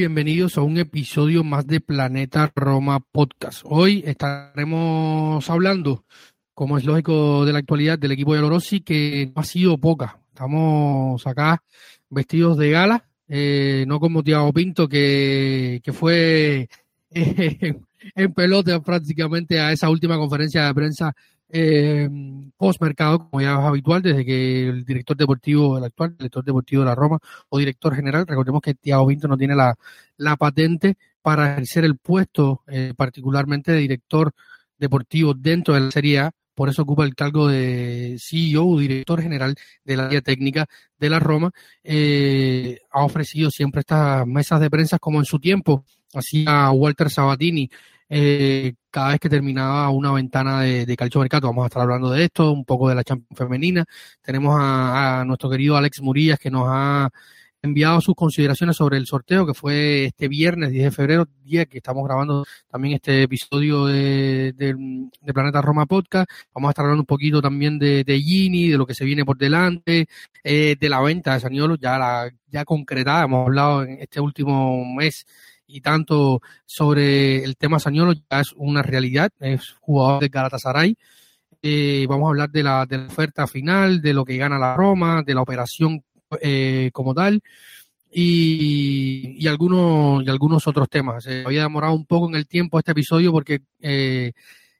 Bienvenidos a un episodio más de Planeta Roma Podcast. Hoy estaremos hablando, como es lógico de la actualidad, del equipo de Lorossi, que no ha sido poca. Estamos acá vestidos de gala, eh, no como Tiago Pinto, que, fue en pelota prácticamente a esa última conferencia de prensa eh, post-mercado, como ya es habitual, desde que el director deportivo, el actual director deportivo de la Roma o director general, recordemos que Thiago Pinto no tiene la, la patente para ejercer el puesto, eh, particularmente de director deportivo dentro de la Serie A, por eso ocupa el cargo de CEO, director general de la área técnica de la Roma. Eh, ha ofrecido siempre estas mesas de prensa como en su tiempo hacía Walter Sabatini eh, cada vez que terminaba una ventana de, de calcio mercado. Vamos a estar hablando de esto, un poco de la Champions femenina. Tenemos a, a, nuestro querido Alex Murillas que nos ha enviado sus consideraciones sobre el sorteo que fue este viernes 10 de febrero, día que estamos grabando también este episodio de, de, de Planeta Roma Podcast. Vamos a estar hablando un poquito también de Gini, de lo que se viene por delante, eh, de la venta de Saniolo, ya la ya concretada. Hemos hablado en este último mes y tanto sobre el tema Sañolo ya es una realidad, es jugador de Galatasaray. Eh, vamos a hablar de la, de la oferta final, de lo que gana la Roma, de la operación eh, como tal y, y, algunos, y algunos otros temas. Eh, había demorado un poco en el tiempo este episodio porque eh,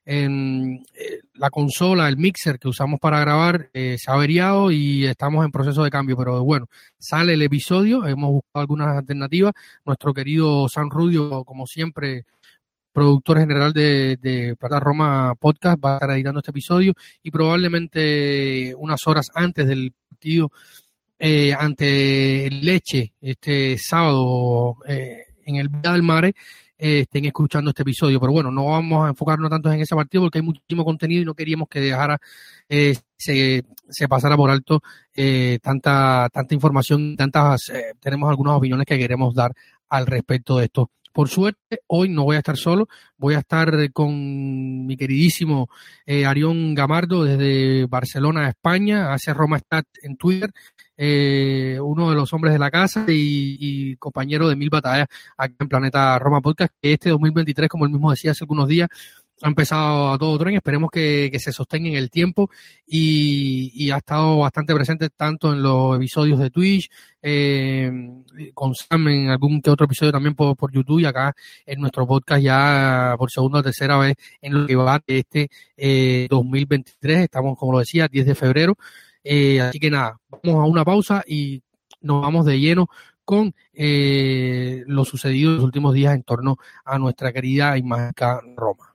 en eh, la consola, el mixer que usamos para grabar eh, se ha averiado y estamos en proceso de cambio, pero bueno, sale el episodio, hemos buscado algunas alternativas, nuestro querido San Rudio, como siempre, productor general de, de Plata Roma Podcast, va a estar editando este episodio y probablemente unas horas antes del partido eh, ante Leche, este sábado eh, en el Villa del Mare, estén escuchando este episodio. Pero bueno, no vamos a enfocarnos tanto en ese partido porque hay muchísimo contenido y no queríamos que dejara, eh, se, se, pasara por alto eh, tanta, tanta información, tantas, eh, tenemos algunas opiniones que queremos dar al respecto de esto. Por suerte, hoy no voy a estar solo, voy a estar con mi queridísimo eh, Arión Gamardo desde Barcelona, España, hace Roma Stat en Twitter, eh, uno de los hombres de la casa y, y, compañero de mil batallas aquí en Planeta Roma Podcast, que este 2023, como él mismo decía hace algunos días, ha empezado a todo tren, esperemos que, que se sostenga en el tiempo. Y, y, ha estado bastante presente tanto en los episodios de Twitch, eh, con Sam en algún que otro episodio también por, por, YouTube y acá en nuestro podcast ya por segunda o tercera vez en lo que va de este eh, 2023, estamos como lo decía, 10 de febrero, eh, así que nada, vamos a una pausa y nos vamos de lleno con eh, lo sucedido en los últimos días en torno a nuestra querida y mágica Roma.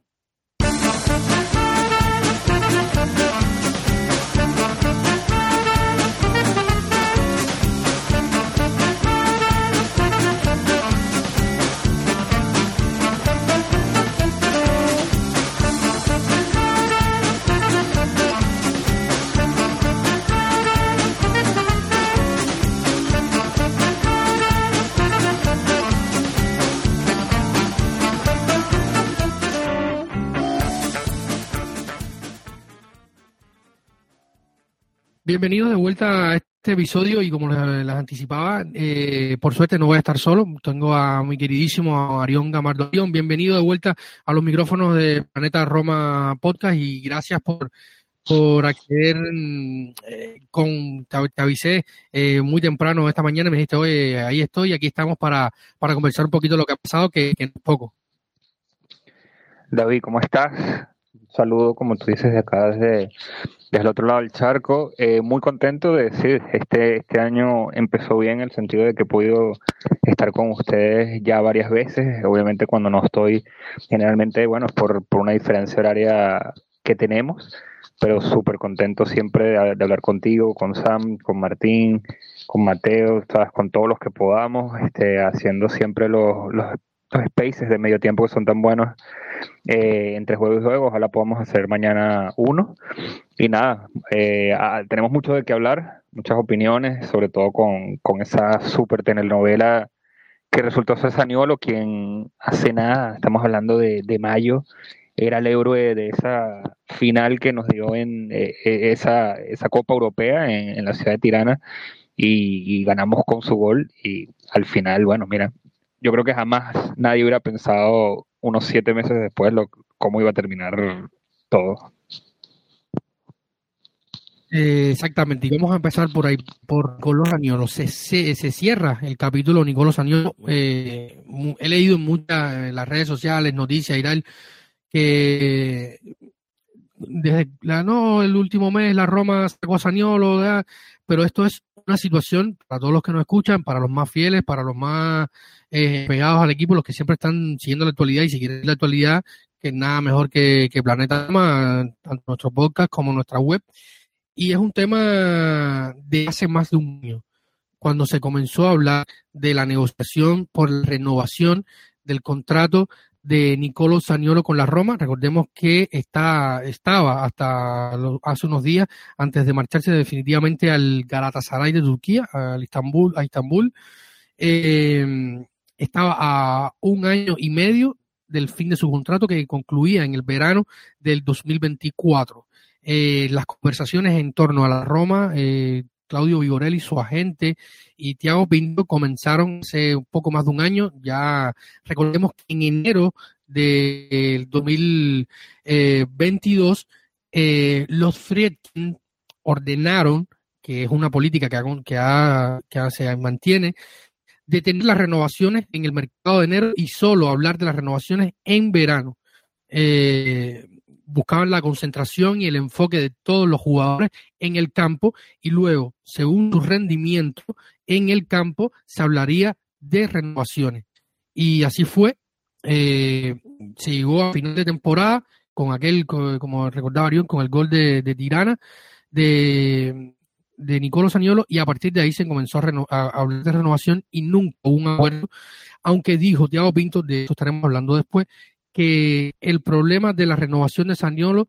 Bienvenidos de vuelta a este episodio y como les, anticipaba, eh, por suerte no voy a estar solo, tengo a mi queridísimo Arión Gamardo. Bienvenido de vuelta a los micrófonos de Planeta Roma Podcast y gracias por, por acceder eh, con, te, te avisé eh, muy temprano esta mañana, me dijiste, oye, ahí estoy, aquí estamos para, para conversar un poquito lo que ha pasado, que, que es poco. David, ¿cómo estás? Saludo, como tú dices, de acá desde, desde el otro lado del charco. Eh, muy contento de decir, este, este año empezó bien en el sentido de que he podido estar con ustedes ya varias veces. Obviamente cuando no estoy, generalmente, bueno, por, por una diferencia horaria que tenemos, pero súper contento siempre de, hablar contigo, con Sam, con Martín, con Mateo, con todos los que podamos, este, haciendo siempre los, los, spaces de medio tiempo que son tan buenos eh, entre juego y juego. Ojalá podamos hacer mañana uno. Y nada, eh, tenemos mucho de qué hablar, muchas opiniones, sobre todo con, con esa súper telenovela que resultó ser Saniolo, quien hace nada, estamos hablando de, de mayo, era el héroe de esa final que nos dio en eh, esa, esa Copa Europea en, la ciudad de Tirana y, ganamos con su gol y al final, bueno, mira, yo creo que jamás nadie hubiera pensado unos siete meses después lo, cómo iba a terminar todo. Eh, exactamente, y vamos a empezar por ahí, por Nicolás Añolo. Se, se, cierra el capítulo Nicolás Añolo. he leído en muchas en las redes sociales, noticias y tal, que desde la, no, el último mes la Roma sacó a Saniolo, pero esto es una situación para todos los que nos escuchan, para los más fieles, para los más eh, pegados al equipo, los que siempre están siguiendo la actualidad y si quieren la actualidad, que nada mejor que, que Planeta Roma, tanto nuestro podcast como nuestra web. Y es un tema de hace más de un año, cuando se comenzó a hablar de la negociación por la renovación del contrato de Nicolo Saniolo con la Roma. Recordemos que está, estaba hasta hace unos días, antes de marcharse definitivamente al Galatasaray de Turquía, al Istanbul, a Istambul. Eh, estaba a un año y medio del fin de su contrato que concluía en el verano del 2024. Eh, las conversaciones en torno a la Roma eh, Claudio Vigorelli, su agente, y Tiago Pinto comenzaron hace un poco más de un año. Ya recordemos que en enero del 2022, eh, los Friedkin ordenaron, que es una política que, que, que se mantiene, detener las renovaciones en el mercado de enero y solo hablar de las renovaciones en verano. Eh, buscaban la concentración y el enfoque de todos los jugadores en el campo y luego, según su rendimiento en el campo, se hablaría de renovaciones. Y así fue. Eh, se llegó a final de temporada con aquel, como recordaba Arión, con el gol de, Tirana, de, de Nicolo Saniolo, y a partir de ahí se comenzó a, hablar de renovación y nunca hubo un acuerdo, aunque dijo Tiago Pinto, de eso estaremos hablando después, que el problema de la renovación de Saniolo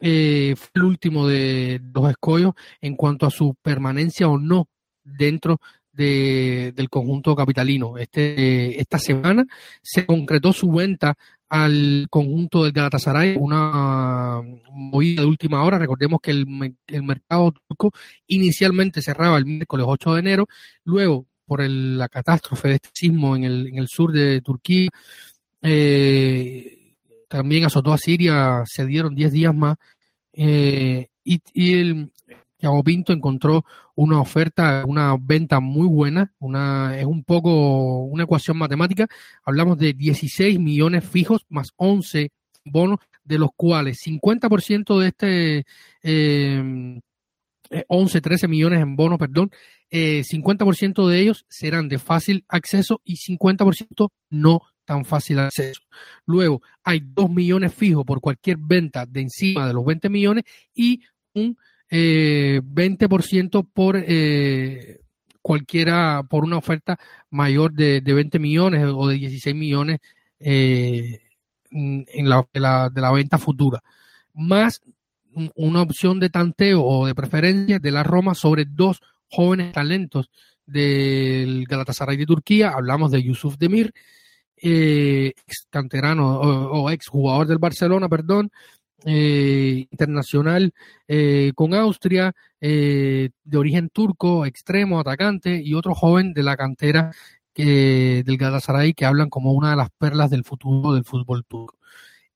eh, fue el último de los escollos en cuanto a su permanencia o no dentro de, del conjunto capitalino. Este, esta semana se concretó su venta al conjunto del Galatasaray, una movida de última hora. Recordemos que el, el mercado turco inicialmente cerraba el miércoles 8 de enero, luego por la catástrofe de este sismo en el, en el sur de Turquía, eh, también azotó a Siria, se dieron 10 días más, eh, y, el Thiago Pinto encontró una oferta, una venta muy buena, una, es un poco una ecuación matemática, hablamos de 16 millones fijos más 11 bonos, de los cuales 50% de este... Eh, 11, 13 millones en bonos, perdón, eh, 50% de ellos serán de fácil acceso y 50% no tan fácil acceso. Luego, hay 2 millones fijos por cualquier venta de encima de los 20 millones y un eh, 20% por eh, cualquiera, por una oferta mayor de, de 20 millones o de 16 millones eh, en la, de, la, de la venta futura. Más una opción de tanteo o de preferencia de la Roma sobre dos jóvenes talentos del Galatasaray de Turquía. Hablamos de Yusuf Demir eh, ex canterano o, ex jugador del Barcelona, perdón, eh, internacional eh, con Austria, de origen turco, extremo, atacante, y otro joven de la cantera del Galatasaray que hablan como una de las perlas del futuro del fútbol turco.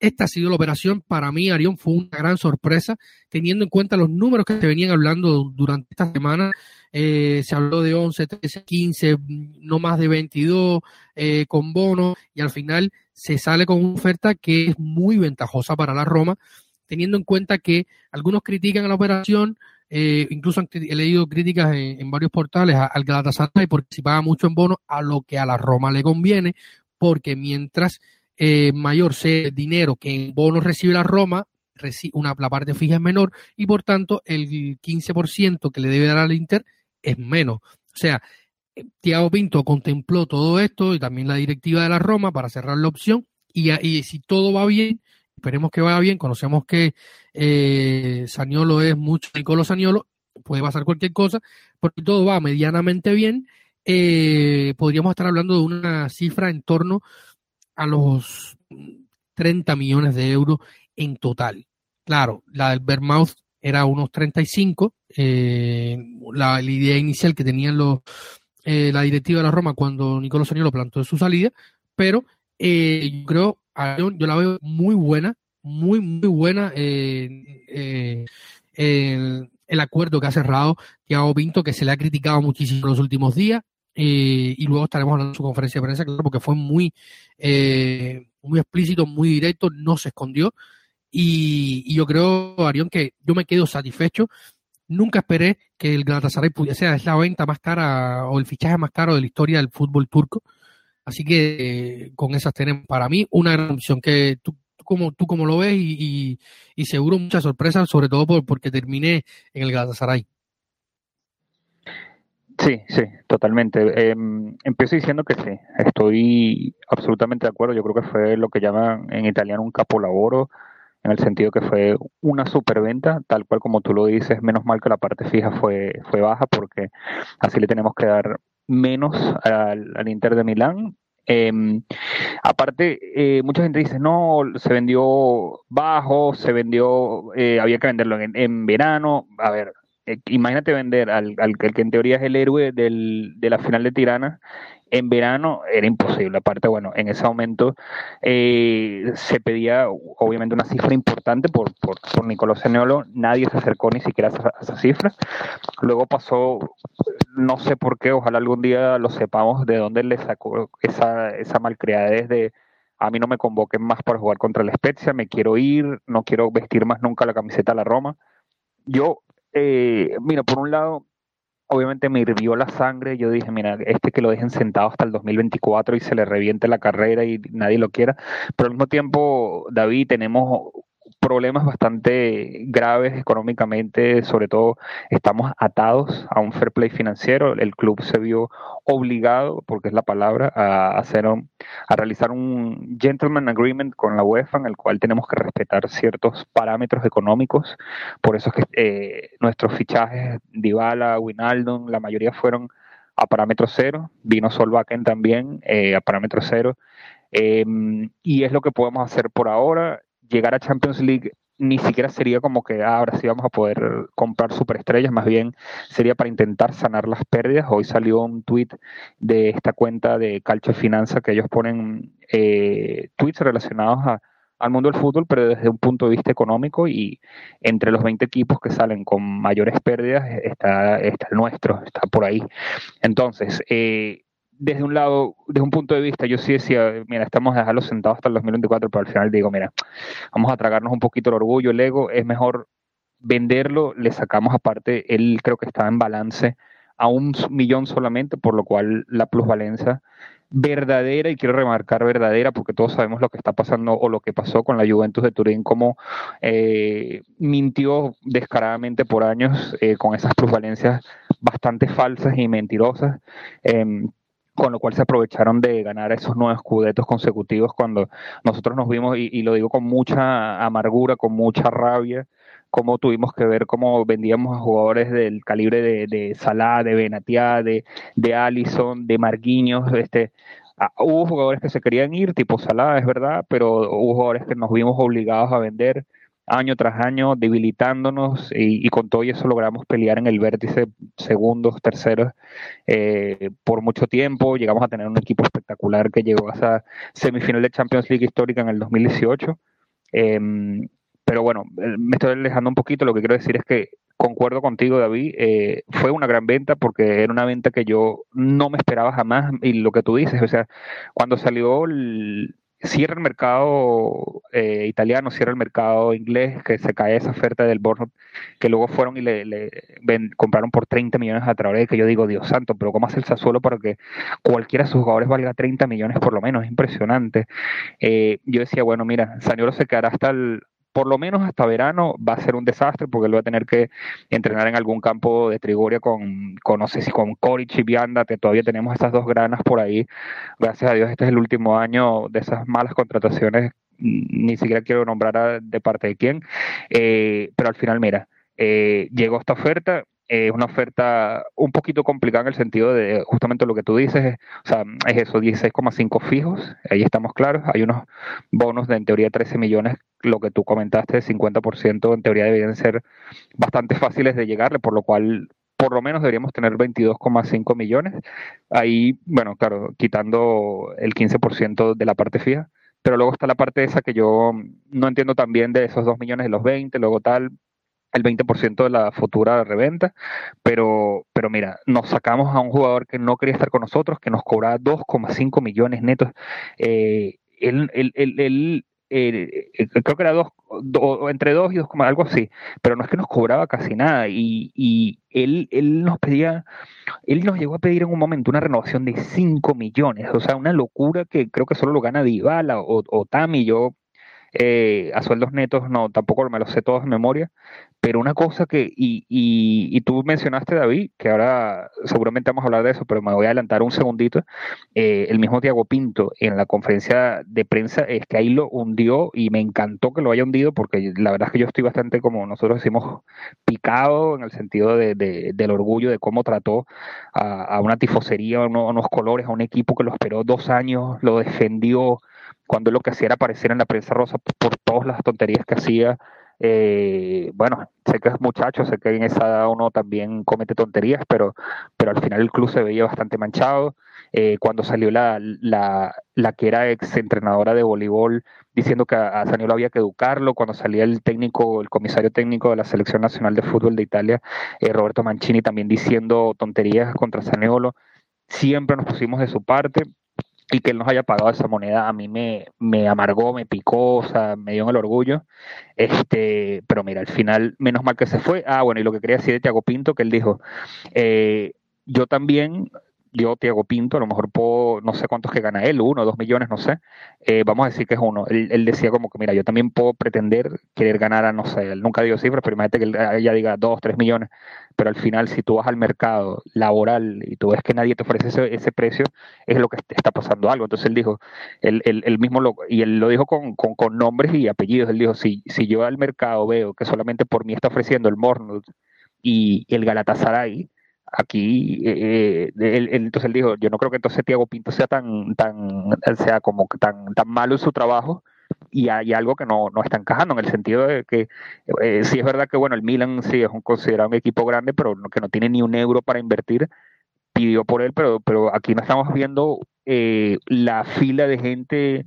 Esta ha sido la operación. Para mí, Arión fue una gran sorpresa, teniendo en cuenta los números que se venían hablando durante esta semana. Eh, se habló de 11, 13, 15, no más de 22 eh, con bono y al final se sale con una oferta que es muy ventajosa para la Roma, teniendo en cuenta que algunos critican la operación, eh, incluso he leído críticas en, varios portales al Galatasaray porque si paga mucho en bono a lo que a la Roma le conviene, porque mientras eh, mayor sea el dinero que en bonos recibe la Roma, una, la parte fija es menor y por tanto el 15% que le debe dar al Inter es menos. O sea, Tiago Pinto contempló todo esto y también la directiva de la Roma para cerrar la opción y, y si todo va bien, esperemos que vaya bien, conocemos que eh, Saniolo es mucho Nicolo Saniolo, puede pasar cualquier cosa, porque todo va medianamente bien, eh, podríamos estar hablando de una cifra en torno a los 30 millones de euros en total. Claro, la del Vermouth era unos 35, eh, la, la idea inicial que tenían los, eh, la directiva de la Roma cuando Nicolás Saniolo plantó su salida, pero eh, yo creo, yo la veo muy buena, muy, muy buena eh, el, acuerdo que ha cerrado Thiago Pinto, que se le ha criticado muchísimo en los últimos días, y luego estaremos hablando de su conferencia de prensa, claro, porque fue muy, muy explícito, muy directo, no se escondió. Y, yo creo, Arión, que yo me quedo satisfecho. Nunca esperé que el Galatasaray pudiese ser la venta más cara o el fichaje más caro de la historia del fútbol turco. Así que con esas tenemos para mí una gran opción que tú, como, tú como lo ves y, seguro muchas sorpresas, sobre todo por, porque terminé en el Galatasaray. Sí, sí, totalmente. Em, empiezo diciendo que sí, estoy absolutamente de acuerdo. Yo creo que fue lo que llaman en italiano un capolavoro, en el sentido que fue una superventa, tal cual como tú lo dices, menos mal que la parte fija fue, fue baja, porque así le tenemos que dar menos al, Inter de Milán. Em, aparte, eh, mucha gente dice, no, se vendió bajo, se vendió, eh, había que venderlo en, en verano. A ver, eh, imagínate vender al, al, que en teoría es el héroe del, de la final de Tirana. En verano era imposible. Aparte, bueno, en ese momento eh, se pedía obviamente una cifra importante por, por, por Nicolás Seniolo. Nadie se acercó ni siquiera a esa, cifra. Luego pasó, no sé por qué, ojalá algún día lo sepamos de dónde le sacó esa, esa malcriadez de a mí no me convoquen más para jugar contra la Spezia, me quiero ir, no quiero vestir más nunca la camiseta de la Roma. Yo eh, mira, por un lado, obviamente me hirvió la sangre. Yo dije, mira, este que lo dejen sentado hasta el 2024 y se le reviente la carrera y nadie lo quiera. Pero al mismo tiempo, David, tenemos problemas bastante graves económicamente, sobre todo estamos atados a un fair play financiero. El club se vio obligado, porque es la palabra, a hacer a realizar un gentleman agreement con la UEFA en el cual tenemos que respetar ciertos parámetros económicos. Por eso es que eh, nuestros fichajes, Dybala, Winaldon, la mayoría fueron a parámetro cero. Vino Solbakken también eh, a parámetro cero. Em, y es lo que podemos hacer por ahora llegar a Champions League ni siquiera sería como que ah, ahora sí vamos a poder comprar superestrellas, más bien sería para intentar sanar las pérdidas. Hoy salió un tweet de esta cuenta de Calcio Finanza que ellos ponen eh, tweets relacionados al mundo del fútbol, pero desde un punto de vista económico y entre los 20 equipos que salen con mayores pérdidas está, está el nuestro, está por ahí. Entonces, eh, desde un lado, desde un punto de vista, yo sí decía, mira, estamos a dejarlo sentado hasta el 2024, pero al final digo, mira, vamos a tragarnos un poquito el orgullo, el ego, es mejor venderlo, le sacamos aparte, él creo que estaba en balance a un millón solamente, por lo cual la plusvalencia verdadera, y quiero remarcar verdadera, porque todos sabemos lo que está pasando o lo que pasó con la Juventus de Turín, como eh, mintió descaradamente por años eh, con esas plusvalencias bastante falsas y mentirosas. Em, con lo cual se aprovecharon de ganar esos nueve escudetos consecutivos cuando nosotros nos vimos, y, lo digo con mucha amargura, con mucha rabia, cómo tuvimos que ver cómo vendíamos a jugadores del calibre de, de Salah, de Benatia, de, de Allison, de Marquinhos, este, hubo jugadores que se querían ir, tipo Salah, es verdad, pero hubo jugadores que nos vimos obligados a vender año tras año, debilitándonos y, con todo eso logramos pelear en el vértice segundos, terceros eh, por mucho tiempo. Llegamos a tener un equipo espectacular que llegó a esa semifinal de Champions League histórica en el 2018 Em, pero bueno, eh, me estoy alejando un poquito. Lo que quiero decir es que concuerdo contigo, David. Eh, fue una gran venta porque era una venta que yo no me esperaba jamás. Y lo que tú dices, o sea, cuando salió el, cierra el mercado eh, italiano, cierra el mercado inglés, que se cae esa oferta del Bournemouth, que luego fueron y le, compraron por 30 millones a través que yo digo, Dios santo, pero ¿cómo hace el Sassuolo para que cualquiera de sus jugadores valga 30 millones por lo menos? Es impresionante. Eh, yo decía, bueno, mira, Saniolo se quedará hasta el, por lo menos hasta verano va a ser un desastre porque él va a tener que entrenar en algún campo de Trigoria con, con no sé si con Coric y Vianda, que todavía tenemos esas dos granas por ahí. Gracias a Dios, este es el último año de esas malas contrataciones, ni siquiera quiero nombrar de parte de quién, eh, pero al final, mira, eh, llegó esta oferta, es una oferta un poquito complicada en el sentido de justamente lo que tú dices, o sea, es eso, 16,5 fijos, ahí estamos claros, hay unos bonos de en teoría 13 millones, lo que tú comentaste, 50% en teoría deberían ser bastante fáciles de llegarle, por lo cual por lo menos deberíamos tener 22,5 millones, ahí, bueno, claro, quitando el 15% de la parte fija, pero luego está la parte esa que yo no entiendo también de esos 2 millones de los 20, luego tal, el 20% de la futura reventa, pero, pero mira, nos sacamos a un jugador que no quería estar con nosotros, que nos cobraba 2,5 millones netos. Eh, él, él, él, eh, creo que era dos, entre 2 y 2, algo así, pero no es que nos cobraba casi nada. Y, y él, él nos pedía, él nos llegó a pedir en un momento una renovación de 5 millones, o sea, una locura que creo que solo lo gana Dybala o, o Tami, yo eh, a sueldos netos no, tampoco me lo sé todos en memoria, pero una cosa que, y, y, tú mencionaste, David, que ahora seguramente vamos a hablar de eso, pero me voy a adelantar un segundito, eh, el mismo Tiago Pinto en la conferencia de prensa es que ahí lo hundió y me encantó que lo haya hundido porque la verdad es que yo estoy bastante, como nosotros decimos, picado en el sentido de, del orgullo de cómo trató a, una tifosería, a unos colores, a un equipo que lo esperó dos años, lo defendió, cuando lo que hacía era aparecer en la prensa rosa por todas las tonterías que hacía. Eh, bueno, sé que es muchacho, sé que en esa edad uno también comete tonterías, pero, pero al final el club se veía bastante manchado. Eh, cuando salió la, la, la, que era ex entrenadora de voleibol diciendo que a, había que educarlo, cuando salía el técnico, el comisario técnico de la Selección Nacional de Fútbol de Italia, eh, Roberto Mancini, también diciendo tonterías contra Saniolo, siempre nos pusimos de su parte y que él nos haya pagado esa moneda a mí me, me amargó, me picó, o sea, me dio en el orgullo. Este, pero mira, al final, menos mal que se fue. Ah, bueno, y lo que quería decir de Tiago Pinto, que él dijo, eh, yo también yo, Tiago Pinto, a lo mejor puedo, no sé cuántos que gana él, uno, dos millones, no sé, eh, vamos a decir que es uno. Él, decía como que, mira, yo también puedo pretender querer ganar a, no sé, él nunca dio cifras, pero imagínate que ella diga dos, tres millones, pero al final si tú vas al mercado laboral y tú ves que nadie te ofrece ese, precio, es lo que está pasando algo. Entonces él dijo, él, él, mismo lo, y él lo dijo con, con, con, nombres y apellidos, él dijo, si, si yo al mercado veo que solamente por mí está ofreciendo el Mornut y el Galatasaray, aquí eh, él, entonces él dijo yo no creo que entonces Tiago Pinto sea tan tan sea como tan tan malo en su trabajo y hay algo que no, no está encajando en el sentido de que eh, sí es verdad que bueno el Milan sí es un considerado un equipo grande pero que no tiene ni un euro para invertir pidió por él pero pero aquí no estamos viendo eh, la fila de gente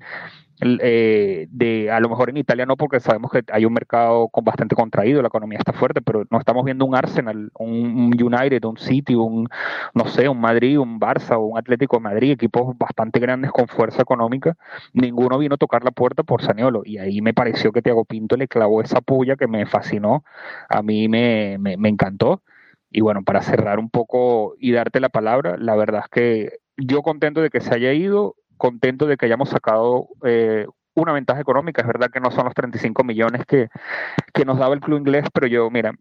eh, de a lo mejor en Italia no porque sabemos que hay un mercado con bastante contraído, la economía está fuerte, pero no estamos viendo un Arsenal, un, United, un City, un no sé, un Madrid, un Barça o un Atlético de Madrid, equipos bastante grandes con fuerza económica, ninguno vino a tocar la puerta por Saniolo y ahí me pareció que Tiago Pinto le clavó esa puya que me fascinó, a mí me, me, me encantó. Y bueno, para cerrar un poco y darte la palabra, la verdad es que yo contento de que se haya ido, contento de que hayamos sacado eh, una ventaja económica. Es verdad que no son los 35 millones que, que nos daba el club inglés, pero yo, mira,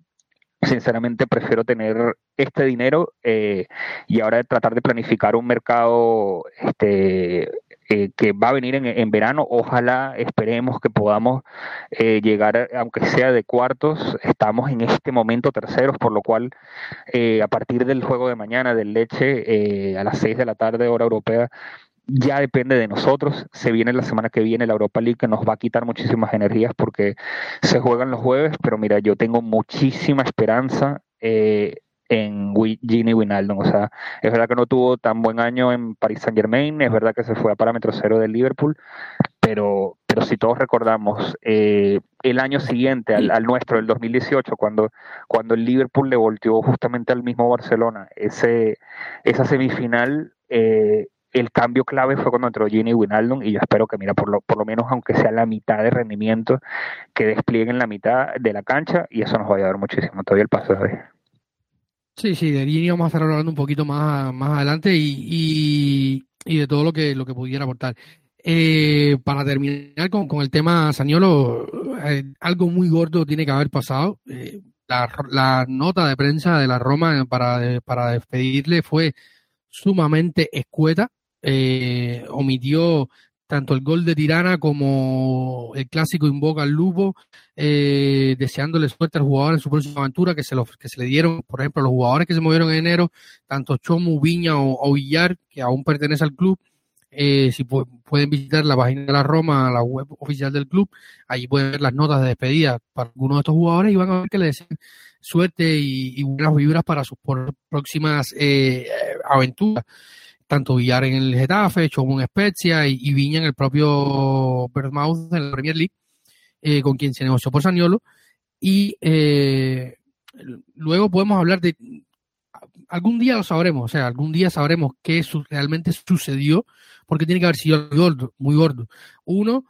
sinceramente prefiero tener este dinero eh, y ahora tratar de planificar un mercado este, eh, que va a venir en, verano. Ojalá esperemos que podamos llegar, aunque sea de cuartos. Estamos en este momento terceros, por lo cual a partir del juego de mañana del Leche a las 6 de la tarde hora europea ya depende de nosotros. Se viene la semana que viene la Europa League que nos va a quitar muchísimas energías porque se juegan los jueves, pero mira, yo tengo muchísima esperanza eh, en Gini Winaldo. O sea, es verdad que no tuvo tan buen año en Paris Saint Germain, es verdad que se fue a parámetro cero del Liverpool, pero, pero si todos recordamos eh, el año siguiente al, nuestro, el 2018, cuando, cuando el Liverpool le volteó justamente al mismo Barcelona, ese, esa semifinal, eh, el cambio clave fue cuando entró Gini Winaldum y yo espero que, mira, por lo, por lo menos aunque sea la mitad de rendimiento, que desplieguen la mitad de la cancha y eso nos va a ayudar muchísimo todavía el paso de hoy. Sí, sí, de Gini vamos a estar hablando un poquito más, más adelante y, y, y de todo lo que, lo que pudiera aportar. Eh, para terminar con, con, el tema Saniolo, eh, algo muy gordo tiene que haber pasado. Eh, la, la, nota de prensa de la Roma para, para despedirle fue sumamente escueta. Omitió tanto el gol de Tirana como el clásico invoca al Lupo, eh, deseándole suerte al jugador en su próxima aventura, que se, lo, que se le dieron, por ejemplo, los jugadores que se movieron en enero, tanto Chomu, Viña o, Villar, que aún pertenece al club, eh, si pueden visitar la página de la Roma, la web oficial del club, allí pueden ver las notas de despedida para algunos de estos jugadores y van a ver que le desean suerte y, y buenas vibras para sus próximas eh, aventuras. Tanto Villar en el Getafe, Chomo en Spezia y, y, Viña en el propio Bournemouth en la Premier League, eh, con quien se negoció por Saniolo. Y eh, luego podemos hablar de algún día lo sabremos, o sea, algún día sabremos qué realmente sucedió, porque tiene que haber sido gordo. Muy gordo. Uno,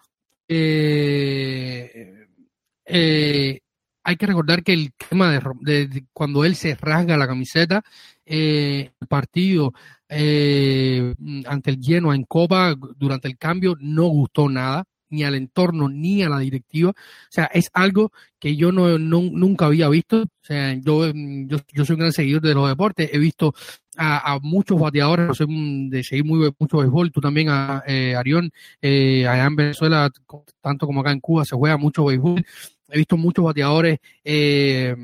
eh, hay que recordar que el tema de, cuando él se rasga la camiseta, el partido eh, ante el lleno en Copa durante el cambio no gustó nada ni al entorno ni a la directiva. O sea, es algo que yo no, nunca había visto. O sea, yo, yo, yo, soy un gran seguidor de los deportes. He visto a, a muchos bateadores, soy de seguir muy mucho béisbol. Tú también, a, eh, Arión, eh, allá en Venezuela, tanto como acá en Cuba, se juega mucho béisbol he visto muchos bateadores eh,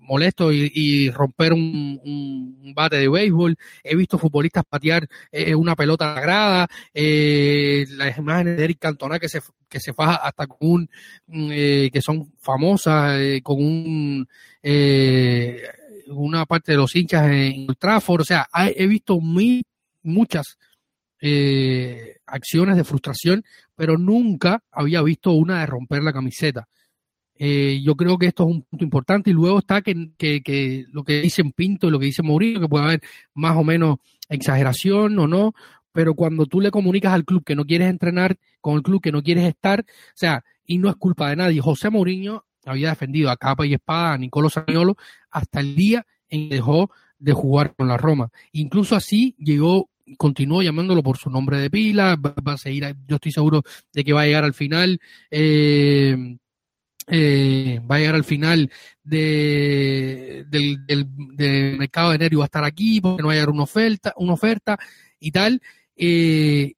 molestos y, romper un, bate de béisbol, he visto futbolistas patear eh, una pelota a la grada, eh, las imágenes de Eric Cantona que se, que se faja hasta con un, eh, que son famosas, con un, una parte de los hinchas en Trafford, o sea, he visto muy, muchas acciones de frustración, pero nunca había visto una de romper la camiseta. Eh, yo creo que esto es un punto importante y luego está que, que, lo que dicen Pinto y lo que dice Mourinho, que puede haber más o menos exageración o no, pero cuando tú le comunicas al club que no quieres entrenar con el club que no quieres estar, o sea, y no es culpa de nadie, José Mourinho había defendido a capa y espada a Nicolo Saniolo hasta el día en que dejó de jugar con la Roma. Incluso así llegó continuó llamándolo por su nombre de pila, va, va a seguir, yo estoy seguro de que va a llegar al final, eh, eh, va a llegar al final de, del, del, del, mercado de enero y va a estar aquí porque no va a llegar una oferta, una oferta y tal. Eh,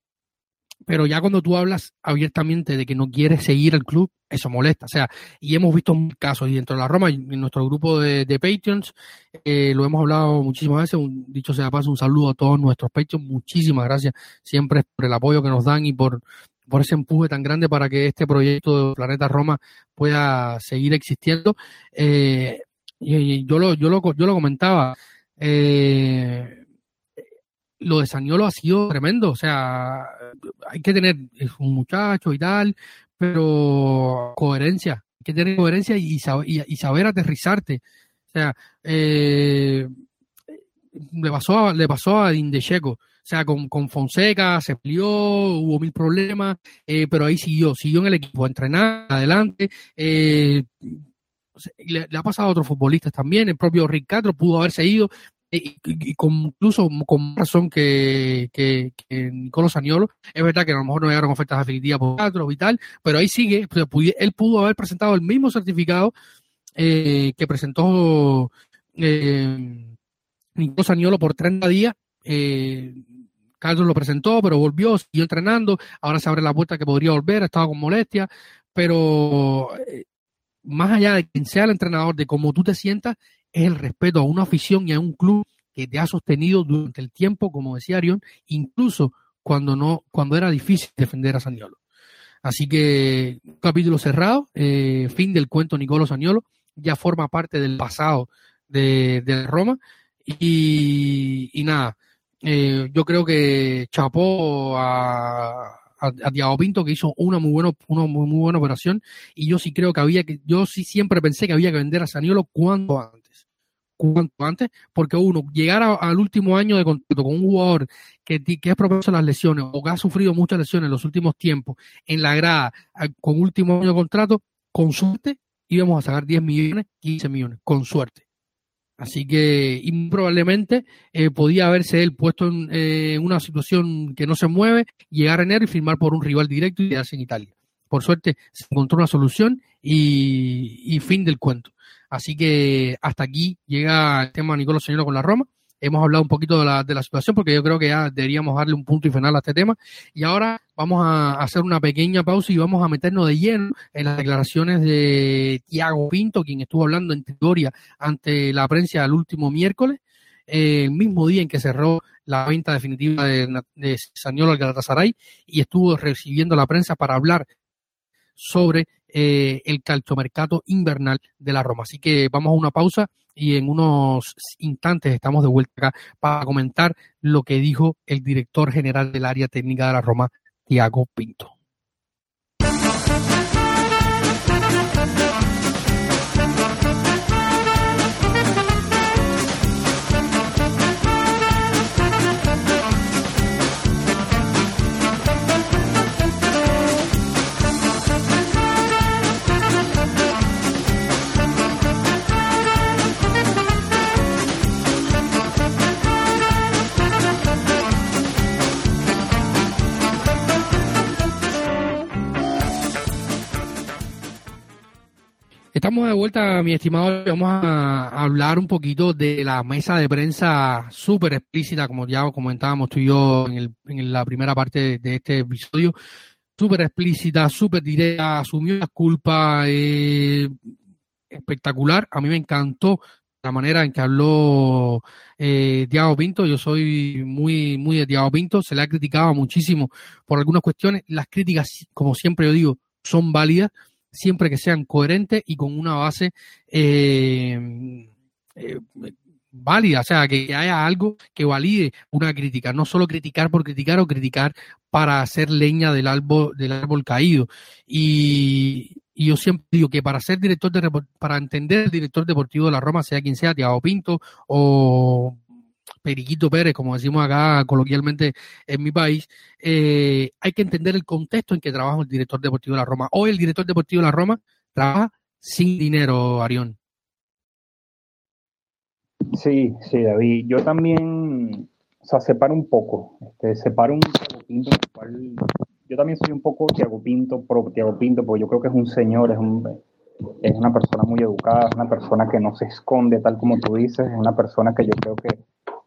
pero ya cuando tú hablas abiertamente de que no quieres seguir al club, eso molesta. O sea, y hemos visto casos, y dentro de la Roma, en nuestro grupo de, de Patreons, eh, lo hemos hablado muchísimas veces, un, dicho sea paso, un saludo a todos nuestros Patreons, muchísimas gracias siempre por el apoyo que nos dan y por, por ese empuje tan grande para que este proyecto de Planeta Roma pueda seguir existiendo. Eh, y, yo lo, yo lo, yo lo comentaba, eh, lo de Saniolo ha sido tremendo, o sea, hay que tener, es un muchacho y tal, pero coherencia, hay que tener coherencia y, y, y saber aterrizarte. O sea, eh, le pasó, le pasó a Indecheco. O sea, con, con Fonseca se peleó, hubo mil problemas, eh, pero ahí siguió, siguió en el equipo, a entrenar, adelante. Eh, le, ha pasado a otros futbolistas también, el propio Ricardo pudo haberse ido, y, y, con, incluso con razón que, que, que Nicolo Saniolo, es verdad que a lo mejor no llegaron ofertas definitivas por Castro y tal, pero ahí sigue, él pudo haber presentado el mismo certificado eh, que presentó eh, Nicolo Saniolo por 30 días, eh, Carlos lo presentó, pero volvió, siguió entrenando, ahora se abre la puerta que podría volver, estaba con molestia, pero eh, más allá de quien sea el entrenador, de cómo tú te sientas, es el respeto a una afición y a un club que te ha sostenido durante el tiempo, como decía Arión, incluso cuando no, cuando era difícil defender a Saniolo. Así que capítulo cerrado, eh, fin del cuento Nicolo Saniolo, ya forma parte del pasado de, de Roma. Y nada, eh, yo creo que chapó a, a a, Pinto, que hizo una muy buena, una muy, muy, buena operación, y yo sí creo que había que, yo sí siempre pensé que había que vender a Saniolo cuanto antes. Cuanto antes, porque uno, llegar al último año de contrato con un jugador que, que es propenso a las lesiones o que ha sufrido muchas lesiones en los últimos tiempos en la grada con último año de contrato, con suerte íbamos a sacar 10 millones, 15 millones, con suerte Así que y probablemente eh, podía haberse él puesto eh, en una situación que no se mueve, llegar a enero y firmar por un rival directo y quedarse en Italia. Por suerte se encontró una solución y, y fin del cuento. Así que hasta aquí llega el tema de Nicolás Señor con la Roma hemos hablado un poquito de la, de la situación porque yo creo que ya deberíamos darle un punto y final a este tema. Y ahora vamos a hacer una pequeña pausa y vamos a meternos de lleno en las declaraciones de Tiago Pinto, quien estuvo hablando en teoría ante la prensa el último miércoles, el mismo día en que cerró la venta definitiva de, de Saniolo al Galatasaray y estuvo recibiendo la prensa para hablar sobre eh, el calchomercato invernal de la Roma. Así que vamos a una pausa y en unos instantes estamos de vuelta acá para comentar lo que dijo el director general del área técnica de la Roma, Tiago Pinto. Estamos de vuelta, mi estimado. Vamos a hablar un poquito de la mesa de prensa súper explícita, como ya comentábamos tú y yo en, la primera parte de, este episodio. Súper explícita, súper directa, asumió las culpas, eh, espectacular. A mí me encantó la manera en que habló eh, Tiago Pinto. Yo soy muy, muy de Tiago Pinto. Se le ha criticado muchísimo por algunas cuestiones. Las críticas, como siempre yo digo, son válidas siempre que sean coherentes y con una base eh, eh, válida, o sea, que haya algo que valide una crítica, no solo criticar por criticar o criticar para hacer leña del árbol, del árbol caído. Y, yo siempre digo que para ser director de para entender el director deportivo de la Roma, sea quien sea, Tiago Pinto o Periquito Pérez, como decimos acá coloquialmente en mi país, eh, hay que entender el contexto en que trabaja el director deportivo de la Roma. Hoy el director deportivo de la Roma trabaja sin dinero, Arión. Sí, sí, David. Yo también, o sea, separo un poco, este, separo un Pinto, yo también soy un poco Tiago Pinto, pro Tiago Pinto, porque yo creo que es un señor, es un, es una persona muy educada, es una persona que no se esconde tal como tú dices, es una persona que yo creo que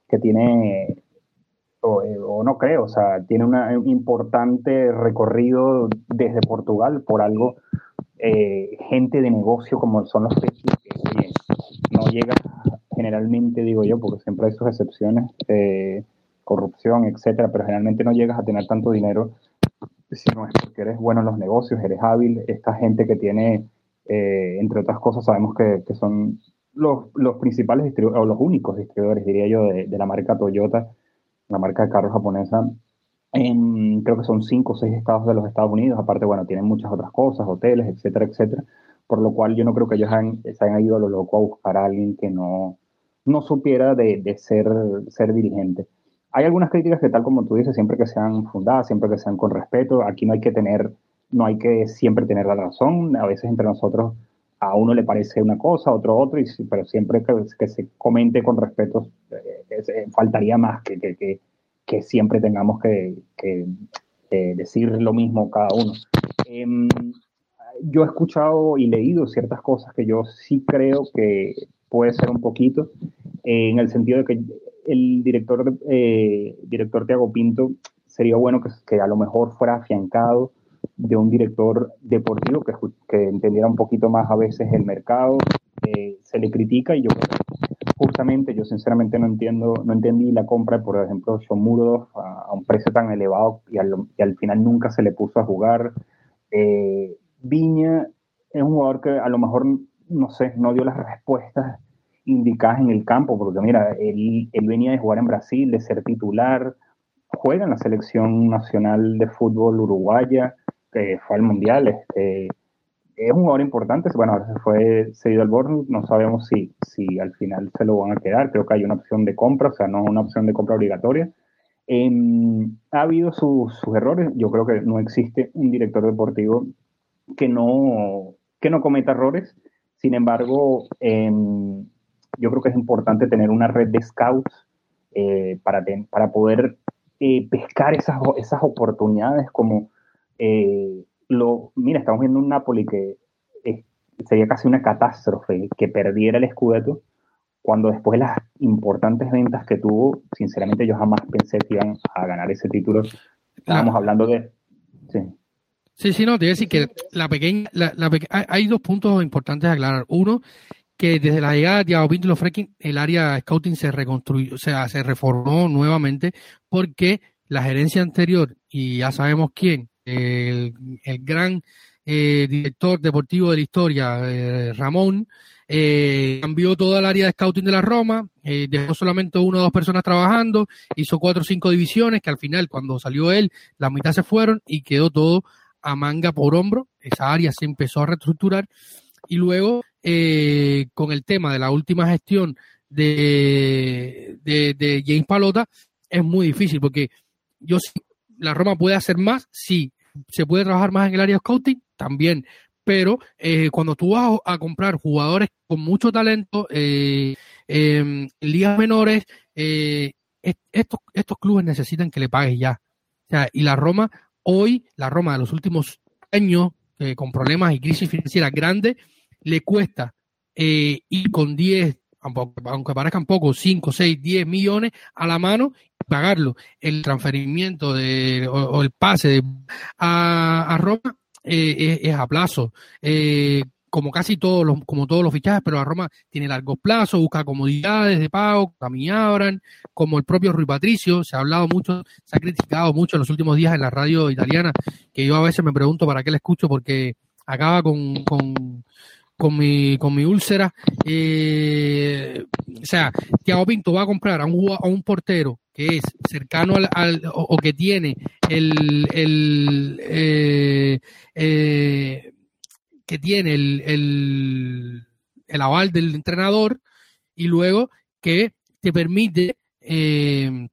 que tiene, o, no creo, o sea, tiene un importante recorrido desde Portugal por algo, eh, gente de negocio como son los que no llega generalmente, digo yo, porque siempre hay sus excepciones, eh, corrupción, etcétera, pero generalmente no llegas a tener tanto dinero si no es porque eres bueno en los negocios, eres hábil. Esta gente que tiene, eh, entre otras cosas, sabemos que, que son los, los principales o los únicos distribuidores, diría yo, de, de, la marca Toyota, la marca de carros japonesa, creo que son cinco o seis estados de los Estados Unidos. Aparte, bueno, tienen muchas otras cosas, hoteles, etcétera, etcétera. Por lo cual yo no creo que ellos se hayan ido a lo loco a buscar a alguien que no, no supiera de, de ser, ser dirigente. Hay algunas críticas que, tal como tú dices, siempre que sean fundadas, siempre que sean con respeto, aquí no hay que tener, no hay que siempre tener la razón. A veces entre nosotros a uno le parece una cosa, a otro otro, y, pero siempre que, se comente con respeto, eh, eh, faltaría más que, que, que, siempre tengamos que, decir lo mismo cada uno. Em, yo he escuchado y leído ciertas cosas que yo sí creo que puede ser un poquito, en el sentido de que el director, eh, director Tiago Pinto sería bueno que a lo mejor fuera afiancado de un director deportivo que, que entendiera un poquito más a veces el mercado. Eh, se le critica y yo justamente yo sinceramente no entiendo, no entendí la compra, por ejemplo, Sean a, un precio tan elevado y al, y al, final nunca se le puso a jugar. Eh, Viña es un jugador que a lo mejor, no sé, no dio las respuestas indicadas en el campo, porque mira, él, él venía de jugar en Brasil, de ser titular, juega en la selección nacional de fútbol uruguaya, que fue al mundial. Este, es un jugador importante. Bueno, ahora se fue cedido al Bournemouth. No sabemos si, si al final se lo van a quedar. Creo que hay una opción de compra, o sea, no una opción de compra obligatoria. Em, ha habido sus errores. Yo creo que no existe un director deportivo que no, que no cometa errores. Sin embargo, em, yo creo que es importante tener una red de scouts eh, para, para poder eh, pescar esas, esas oportunidades como eh, lo, mira, estamos viendo un Napoli que sería casi una catástrofe que perdiera el Scudetto cuando después de las importantes ventas que tuvo, sinceramente yo jamás pensé que iban a ganar ese título. Estábamos hablando de... Sí. Sí, sí, no, te voy a decir que la pequeña, la, hay dos puntos importantes a aclarar. Uno, que desde la llegada de Thiago Pinto el área scouting se reconstruyó, o sea, se reformó nuevamente porque la gerencia anterior, y ya sabemos quién, el, gran eh, director deportivo de la historia, eh, Ramón, eh, cambió toda el área de scouting de la Roma, dejó solamente una o dos personas trabajando, hizo cuatro o cinco divisiones, que al final, cuando salió él, la mitad se fueron y quedó todo a manga por hombro. Esa área se empezó a reestructurar y luego con el tema de la última gestión de, de, James Palota es muy difícil porque yo la Roma puede hacer más, sí, se puede trabajar más en el área de scouting, también, pero eh, cuando tú vas a comprar jugadores con mucho talento eh, em, ligas menores, estos, estos clubes necesitan que le pagues ya. O sea, y la Roma Hoy, la Roma de los últimos años, eh, con problemas y crisis financieras grandes, le cuesta eh, ir con 10, aunque parezcan poco, 5, 6, 10 millones a la mano pagarlo. El transferimiento de, o, el pase a, Roma eh, es, a plazo como casi todos los, como todos los fichajes, pero la Roma tiene largos plazos, busca comodidades de pago, Abran, como el propio Rui Patricio, se ha hablado mucho, se ha criticado mucho en los últimos días en la radio italiana, que yo a veces me pregunto para qué le escucho, porque acaba con, con, con mi, con mi úlcera. Eh, o sea, Thiago Pinto va a comprar a un, a un portero que es cercano al, o, que tiene el, el eh, eh, que tiene el, el, aval del entrenador y luego que te permite eh,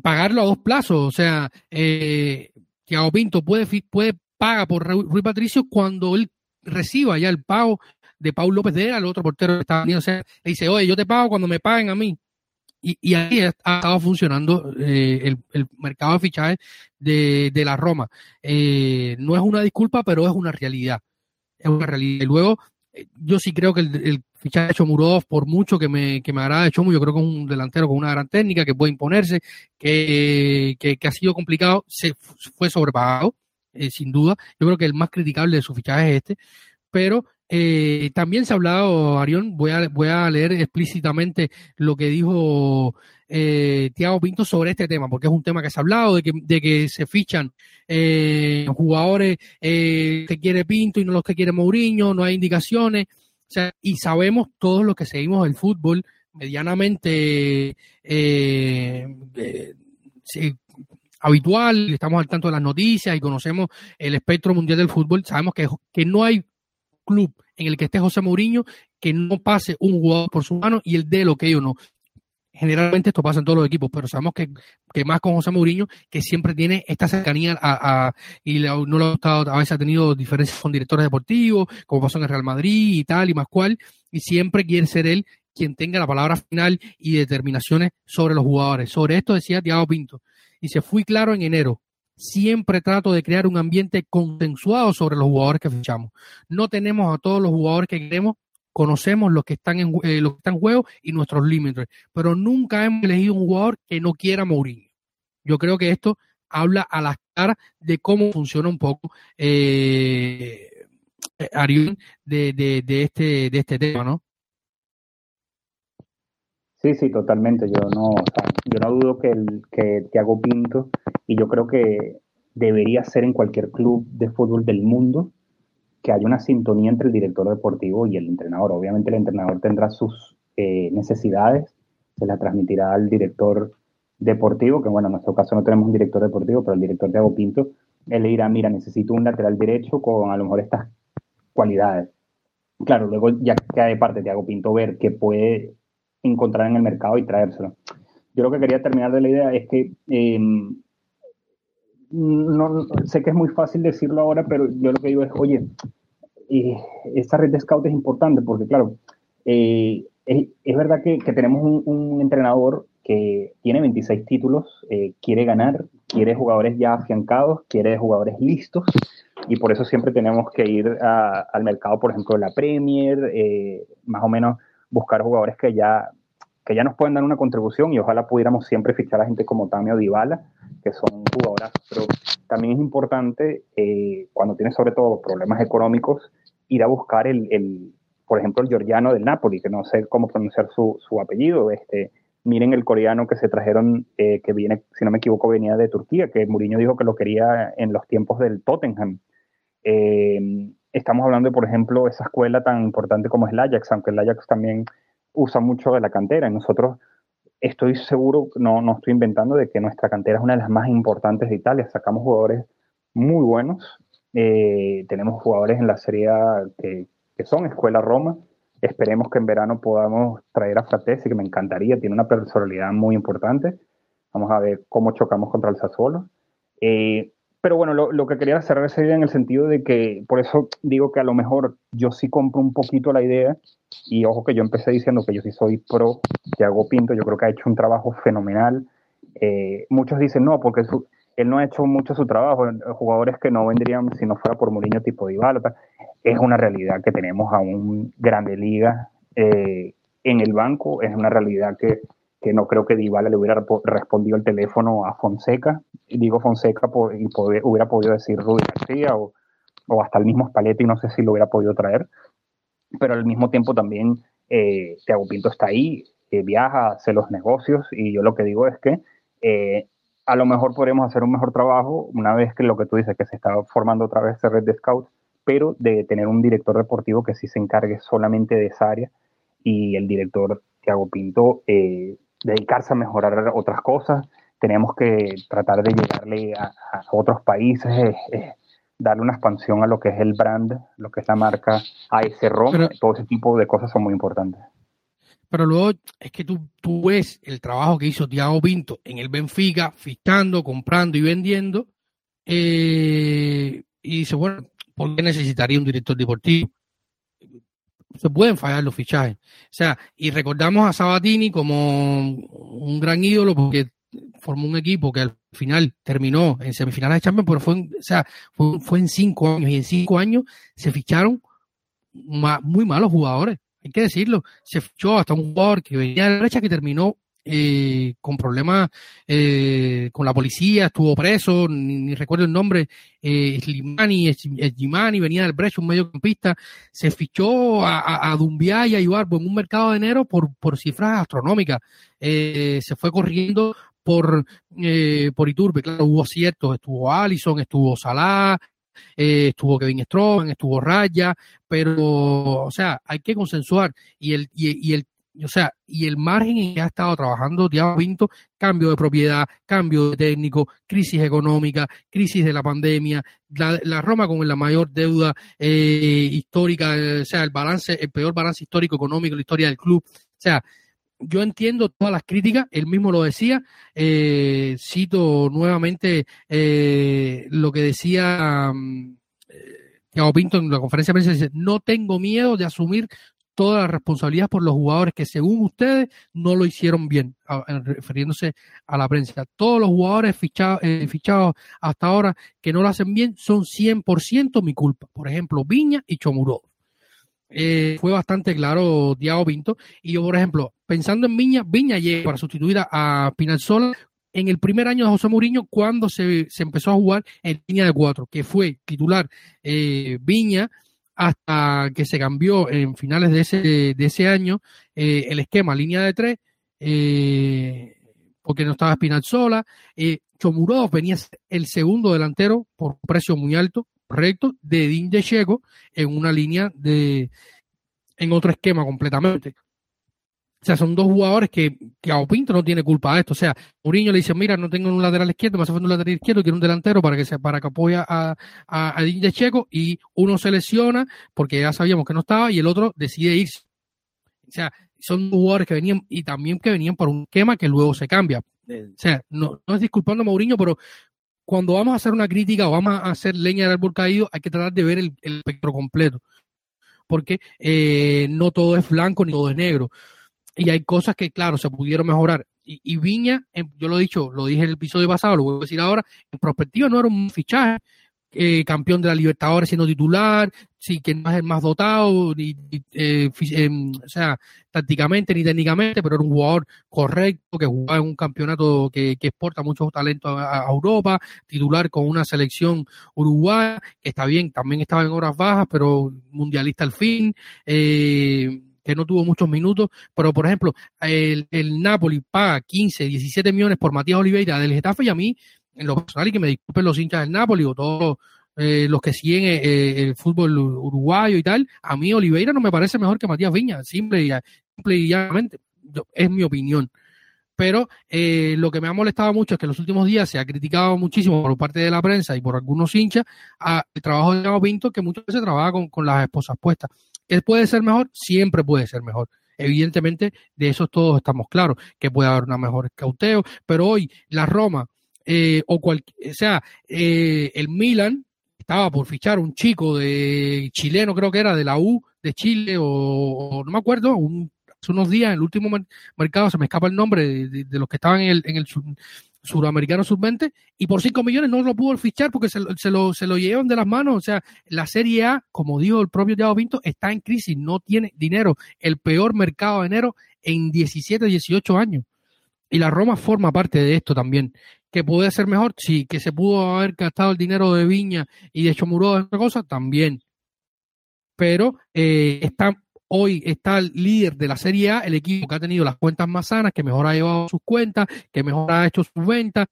pagarlo a dos plazos. O sea, eh, Thiago Pinto puede, puede paga por Rui Patricio cuando él reciba ya el pago de Paul López de el otro portero que está O sea, le dice, oye, yo te pago cuando me paguen a mí. Y, y ahí ha estado funcionando eh, el, el, mercado de fichajes de, de la Roma. Eh, no es una disculpa, pero es una realidad es una realidad. Y luego, eh, yo sí creo que el, fichaje de Chomurov, por mucho que me, que me agrada de Chomu, yo creo que es un delantero con una gran técnica, que puede imponerse, que, que, ha sido complicado, se fue sobrepagado, sin duda. Yo creo que el más criticable de su fichaje es este, pero eh, también se ha hablado, Arión, voy a, voy a leer explícitamente lo que dijo eh, Tiago Pinto sobre este tema, porque es un tema que se ha hablado, de que, de que se fichan eh, jugadores eh, que quiere Pinto y no los que quiere Mourinho, no hay indicaciones, o sea, y sabemos todos los que seguimos el fútbol medianamente eh, eh habitual, estamos al tanto de las noticias y conocemos el espectro mundial del fútbol, sabemos que, que no hay club en el que esté José Mourinho que no pase un jugador por su mano y el de lo que ellos no. Generalmente esto pasa en todos los equipos, pero sabemos que, que más con José Mourinho, que siempre tiene esta cercanía a, y no lo ha estado, a veces ha tenido diferencias con directores deportivos, como pasó en el Real Madrid y tal, y más cual, y siempre quiere ser él quien tenga la palabra final y determinaciones sobre los jugadores. Sobre esto decía Thiago Pinto. Y se fui claro en enero siempre trato de crear un ambiente consensuado sobre los jugadores que fichamos. No tenemos a todos los jugadores que queremos, conocemos los que están en, eh, que están en juego y nuestros límites, pero nunca hemos elegido un jugador que no quiera Mourinho. Yo creo que esto habla a la cara de cómo funciona un poco eh, de, de, este, de este tema, ¿no? Sí, sí, totalmente. Yo no, yo no dudo que, el, que Thiago Pinto, y yo creo que debería ser en cualquier club de fútbol del mundo, que haya una sintonía entre el director deportivo y el entrenador. Obviamente el entrenador tendrá sus eh, necesidades, se las transmitirá al director deportivo, que bueno, en nuestro caso no tenemos un director deportivo, pero el director Thiago Pinto, él le dirá, mira, necesito un lateral derecho con a lo mejor estas cualidades. Claro, luego ya queda de parte Thiago Pinto ver qué puede encontrar en el mercado y traérselo. Yo lo que quería terminar de la idea es que em, no, sé que es muy fácil decirlo ahora, pero yo lo que digo es, oye, eh, esta red de scout es importante porque, claro, eh, es, verdad que, tenemos un, entrenador que tiene 26 títulos, eh, quiere ganar, quiere jugadores ya afiancados, quiere jugadores listos, y por eso siempre tenemos que ir al mercado, por ejemplo, de la Premier, eh, más o menos buscar jugadores que ya, que ya nos pueden dar una contribución y ojalá pudiéramos siempre fichar a gente como Tamio Dybala, que son jugadoras, pero también es importante, eh, cuando tienes sobre todo problemas económicos, ir a buscar el, el, por ejemplo, el georgiano del Napoli, que no sé cómo pronunciar su, su apellido, este, miren el coreano que se trajeron, eh, que viene, si no me equivoco, venía de Turquía, que Mourinho dijo que lo quería en los tiempos del Tottenham. Eh, estamos hablando de, por ejemplo, esa escuela tan importante como es el Ajax, aunque el Ajax también usa mucho de la cantera. Y nosotros estoy seguro, no, no estoy inventando, de que nuestra cantera es una de las más importantes de Italia. Sacamos jugadores muy buenos. Eh, tenemos jugadores en la Serie A que, que, son Escuela Roma. Esperemos que en verano podamos traer a Fratesi, que me encantaría. Tiene una personalidad muy importante. Vamos a ver cómo chocamos contra el Sassuolo. Eh, pero bueno, lo, que quería cerrar esa idea en el sentido de que, por eso digo que a lo mejor yo sí compro un poquito la idea, y ojo que yo empecé diciendo que yo sí soy pro Thiago Pinto, yo creo que ha hecho un trabajo fenomenal. Eh, muchos dicen no, porque él no ha hecho mucho su trabajo, jugadores que no vendrían si no fuera por Mourinho tipo Dybala, es una realidad que tenemos a un grande liga eh, en el banco, es una realidad que que no creo que Dybala le hubiera respondido el teléfono a Fonseca, digo Fonseca por, y poder, hubiera podido decir Rudy García o, o, hasta el mismo Spalletti, no sé si lo hubiera podido traer, pero al mismo tiempo también eh, Thiago Pinto está ahí, eh, viaja, hace los negocios y yo lo que digo es que eh, a lo mejor podremos hacer un mejor trabajo una vez que lo que tú dices, que se está formando otra vez esa red de scouts, pero de tener un director deportivo que sí se encargue solamente de esa área. Y el director Thiago Pinto eh, dedicarse a mejorar otras cosas, tenemos que tratar de llegarle a, a otros países, eh, eh, darle una expansión a lo que es el brand, lo que es la marca AS ROM, todo ese tipo de cosas son muy importantes. Pero luego es que tú, tú ves el trabajo que hizo Thiago Pinto en el Benfica, fichando, comprando y vendiendo, eh, y dice, bueno, ¿por qué necesitaría un director deportivo? Se pueden fallar los fichajes. O sea, y recordamos a Sabatini como un gran ídolo porque formó un equipo que al final terminó en semifinales de Champions, pero fue, en, o sea, fue, en cinco años y en cinco años se ficharon muy malos jugadores. Hay que decirlo. Se fichó hasta un jugador que venía de la derecha que terminó eh, con problemas eh, con la policía, estuvo preso, ni, recuerdo el nombre, eh, Slimani, Gimani, venía del Brecho, un mediocampista, se fichó a, a, a Dumbia y a Ibarbo en un mercado de enero por, por cifras astronómicas. Eh, se fue corriendo por, eh, por Iturbe, claro, hubo ciertos, estuvo Allison, estuvo Salah, eh, estuvo Kevin Stroman, estuvo Raya, pero, o sea, hay que consensuar y el, y, y el o sea, y el margen en que ha estado trabajando Thiago Pinto, cambio de propiedad, cambio de técnico, crisis económica, crisis de la pandemia, la, Roma con la mayor deuda eh, histórica, o sea, el balance, el peor balance histórico económico en la historia del club. O sea, yo entiendo todas las críticas, él mismo lo decía, eh, cito nuevamente eh, lo que decía um, Thiago Pinto en la conferencia de prensa, dice, no tengo miedo de asumir toda la responsabilidad por los jugadores que según ustedes no lo hicieron bien, refiriéndose a la prensa. Todos los jugadores fichados, eh, fichados hasta ahora que no lo hacen bien son 100% mi culpa. Por ejemplo, Viña y Chomuro. Eh, fue bastante claro Diago Pinto. Y yo, por ejemplo, pensando en Viña, Viña llega para sustituir a Pinalzola en el primer año de José Mourinho cuando se, se empezó a jugar en línea de cuatro, que fue titular eh, Viña, hasta que se cambió en finales de ese, de ese año eh, el esquema línea de tres, eh, porque no estaba Spinazzola. Eh, Chomurov venía el segundo delantero por un precio muy alto, recto, de Din de Checo en una línea de, en otro esquema completamente. O sea, son dos jugadores que, que a Opinto no tiene culpa de esto. O sea, Mourinho le dice, mira, no tengo un lateral izquierdo, me hace falta un lateral izquierdo, quiero un delantero para que se, para que apoye a, a, a Checo, y uno se lesiona porque ya sabíamos que no estaba, y el otro decide irse. O sea, son jugadores que venían, y también que venían por un esquema que luego se cambia. O sea, no, no es disculpando a Mourinho, pero cuando vamos a hacer una crítica o vamos a hacer leña del árbol caído, hay que tratar de ver el, espectro completo. Porque eh, no todo es blanco ni todo es negro. Y hay cosas que, claro, se pudieron mejorar. Y, Viña, yo lo he dicho, lo dije en el episodio pasado, lo voy a decir ahora, en perspectiva no era un fichaje, eh, campeón de la Libertadores siendo titular, sí, que no es el más dotado, ni, eh, em, o sea, tácticamente ni técnicamente, pero era un jugador correcto, que jugaba en un campeonato que, que exporta muchos talentos a, Europa, titular con una selección uruguaya, que está bien, también estaba en horas bajas, pero mundialista al fin, eh, que no tuvo muchos minutos, pero por ejemplo, el, el Napoli paga 15, 17 millones por Matías Oliveira del Getafe y a mí en lo personal y que me disculpen los hinchas del Napoli o todos eh, los que siguen eh, eh, el fútbol uruguayo y tal, a mí Oliveira no me parece mejor que Matías Viña, simple y, llanamente, es mi opinión. Pero lo que me ha molestado mucho es que en los últimos días se ha criticado muchísimo por parte de la prensa y por algunos hinchas el trabajo de Gabo Pinto, que muchas veces trabaja con, con las esposas puestas. ¿Que puede ser mejor? Siempre puede ser mejor. Evidentemente, de eso todos estamos claros, que puede haber una mejor escauteo, pero hoy la Roma eh, o, cual, o sea, eh, el Milan estaba por fichar un chico de chileno, creo que era de la U de Chile, o, no me acuerdo, un, hace unos días, en el último mercado, se me escapa el nombre de, los que estaban en el, en el suramericano sub-20, y por 5 millones no lo pudo fichar porque se, se, lo, se lo llevan de las manos. O sea, la Serie A, como dijo el propio Thiago Pinto, está en crisis, no tiene dinero. El peor mercado de enero en 17, 18 años. Y la Roma forma parte de esto también que puede ser mejor, sí, que se pudo haber gastado el dinero de Viña y de hecho Muro de otra cosa, también. Pero eh, está, hoy está el líder de la Serie A, el equipo que ha tenido las cuentas más sanas, que mejor ha llevado sus cuentas, que mejor ha hecho sus ventas,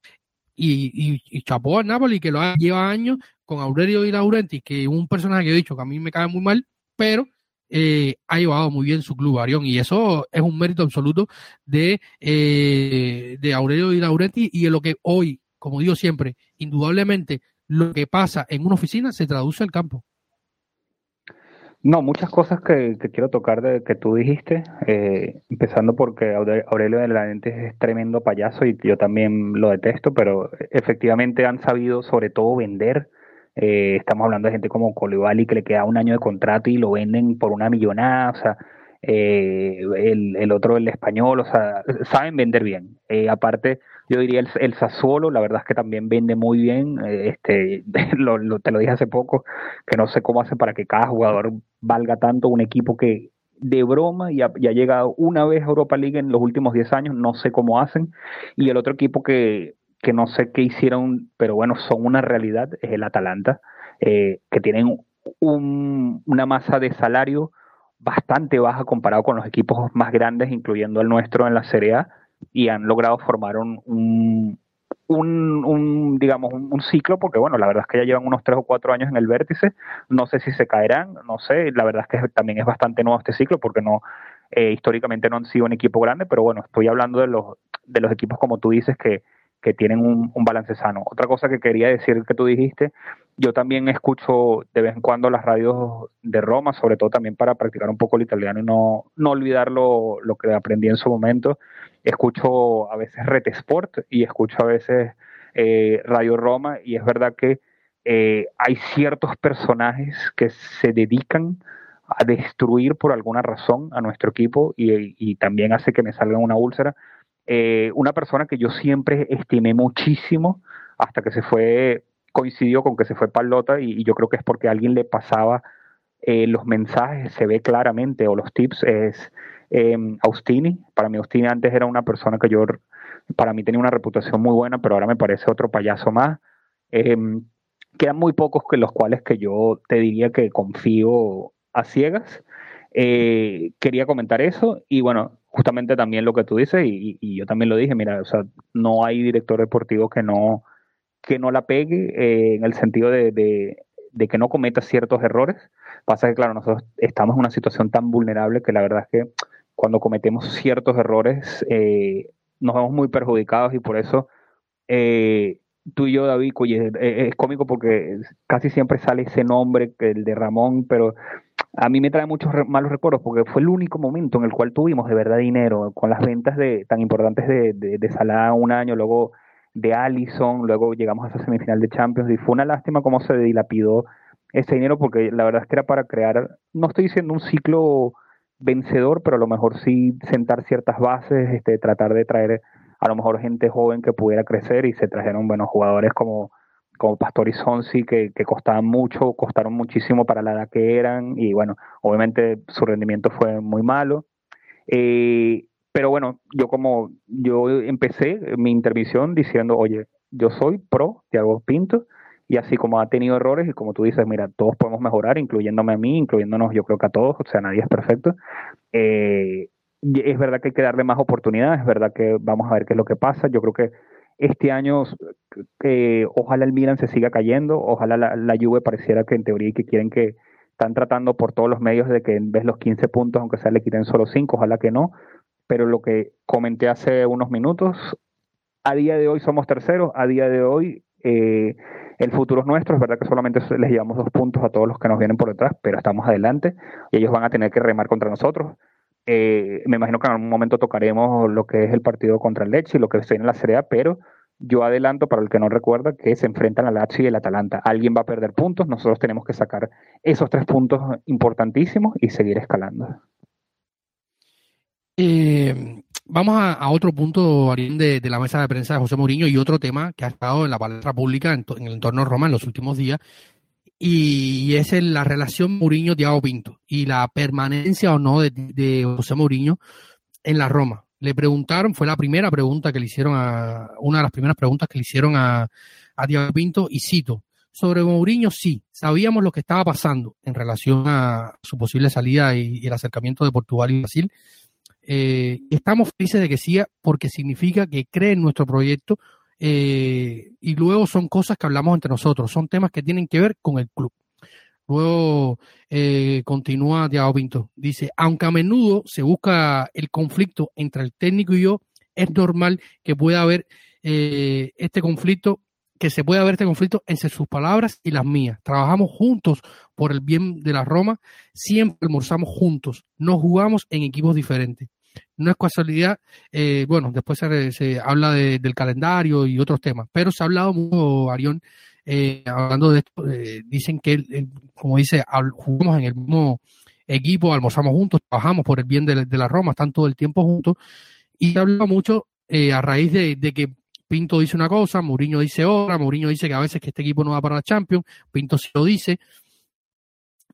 y, y, y chapó a Napoli, que lo ha, lleva años con Aurelio y Laurenti, que es un personaje que he dicho que a mí me cae muy mal, pero eh, ha llevado muy bien su club Arión y eso es un mérito absoluto de, eh, de Aurelio y Laurenti y en lo que hoy, como digo siempre, indudablemente lo que pasa en una oficina se traduce al campo. No, muchas cosas que, quiero tocar de que tú dijiste, eh, empezando porque Aurelio de Laurenti es tremendo payaso y yo también lo detesto, pero efectivamente han sabido sobre todo vender eh, estamos hablando de gente como Colibali que le queda un año de contrato y lo venden por una millonada, o sea, eh, el, el, otro, el español, o sea, saben vender bien. Eh, aparte, yo diría el, el Sassuolo, la verdad es que también vende muy bien, este, lo, te lo dije hace poco, que no sé cómo hace para que cada jugador valga tanto, un equipo que de broma y ha, llegado una vez a Europa League en los últimos 10 años, no sé cómo hacen, y el otro equipo que que no sé qué hicieron, pero bueno, son una realidad, es el Atalanta, eh, que tienen una masa de salario bastante baja comparado con los equipos más grandes, incluyendo el nuestro en la Serie A, y han logrado formar un, un, digamos, un, ciclo, porque bueno, la verdad es que ya llevan unos tres o cuatro años en el vértice, no sé si se caerán, no sé, la verdad es que también es bastante nuevo este ciclo, porque no, eh, históricamente no han sido un equipo grande, pero bueno, estoy hablando de los, de los equipos como tú dices que, que tienen un, balance sano. Otra cosa que quería decir que tú dijiste, yo también escucho de vez en cuando las radios de Roma, sobre todo también para practicar un poco el italiano y no, no olvidar lo, que aprendí en su momento. Escucho a veces Rete Sport y escucho a veces eh, Radio Roma y es verdad que eh, hay ciertos personajes que se dedican a destruir por alguna razón a nuestro equipo y, y también hace que me salga una úlcera eh, una persona que yo siempre estimé muchísimo hasta que se fue, coincidió con que se fue Palota y, yo creo que es porque alguien le pasaba eh, los mensajes, se ve claramente, o los tips, es em, Austini. Para mí Austini antes era una persona que yo, para mí tenía una reputación muy buena, pero ahora me parece otro payaso más. Em, quedan muy pocos que los cuales que yo te diría que confío a ciegas. Eh, quería comentar eso y bueno, justamente también lo que tú dices y, yo también lo dije, mira, o sea, no hay director deportivo que no, que no la pegue eh, en el sentido de, de, que no cometa ciertos errores. Pasa que, claro, nosotros estamos en una situación tan vulnerable que la verdad es que cuando cometemos ciertos errores, eh, nos vemos muy perjudicados y por eso eh, tú y yo, David, oye, es, cómico porque casi siempre sale ese nombre, el de Ramón, pero a mí me trae muchos malos recuerdos porque fue el único momento en el cual tuvimos de verdad dinero con las ventas de tan importantes de, de, de un año, luego de Allison, luego llegamos a esa semifinal de Champions y fue una lástima cómo se dilapidó ese dinero porque la verdad es que era para crear, no estoy diciendo un ciclo vencedor, pero a lo mejor sí sentar ciertas bases, este, tratar de traer a lo mejor gente joven que pudiera crecer y se trajeron buenos jugadores como, como Pastor y Sonsi que, costaban mucho, costaron muchísimo para la edad que eran y bueno, obviamente su rendimiento fue muy malo. Eh, pero bueno, yo como yo empecé mi intervención diciendo, oye, yo soy pro Thiago Pinto y así como ha tenido errores y como tú dices, mira, todos podemos mejorar, incluyéndome a mí, incluyéndonos yo creo que a todos, o sea, nadie es perfecto. Eh, es verdad que hay que darle más oportunidades, es verdad que vamos a ver qué es lo que pasa. Yo creo que este año eh, ojalá el Milan se siga cayendo, ojalá la, Juve pareciera que en teoría que quieren que están tratando por todos los medios de que en vez de los 15 puntos, aunque sea le quiten solo 5, ojalá que no, pero lo que comenté hace unos minutos, a día de hoy somos terceros, a día de hoy eh, el futuro es nuestro, es verdad que solamente les llevamos dos puntos a todos los que nos vienen por detrás, pero estamos adelante y ellos van a tener que remar contra nosotros. Eh, me imagino que en algún momento tocaremos lo que es el partido contra el Lecce y lo que se viene en la Serie A, pero yo adelanto para el que no recuerda que se enfrentan al Lazio y el Atalanta. Alguien va a perder puntos, nosotros tenemos que sacar esos tres puntos importantísimos y seguir escalando. Eh, vamos a, otro punto, Ariel, de, la mesa de prensa de José Mourinho y otro tema que ha estado en la palestra pública en, el entorno de Roma en los últimos días, y, es la relación Mourinho-Tiago Pinto y la permanencia o no de, José Mourinho en la Roma. Le preguntaron, fue la primera pregunta que le hicieron a, una de las primeras preguntas que le hicieron a, a Tiago Pinto, y cito, sobre Mourinho sí, sabíamos lo que estaba pasando en relación a su posible salida y el acercamiento de Portugal y Brasil, eh, estamos felices de que siga porque significa que cree en nuestro proyecto eh, y luego son cosas que hablamos entre nosotros, son temas que tienen que ver con el club. Luego eh, continúa Tiago Pinto, dice, aunque a menudo se busca el conflicto entre el técnico y yo, es normal que pueda haber este conflicto, que se pueda ver este conflicto entre sus palabras y las mías. Trabajamos juntos por el bien de la Roma, siempre almorzamos juntos, no jugamos en equipos diferentes no es casualidad, eh, bueno, después se, habla del calendario y otros temas, pero se ha hablado mucho, Arión, eh, hablando de esto, eh, dicen que, como dice, jugamos en el mismo equipo, almorzamos juntos, trabajamos por el bien de, la Roma, están todo el tiempo juntos, y se habla mucho a raíz de, que Pinto dice una cosa, Mourinho dice otra, Mourinho dice que a veces que este equipo no va para la Champions, Pinto sí lo dice,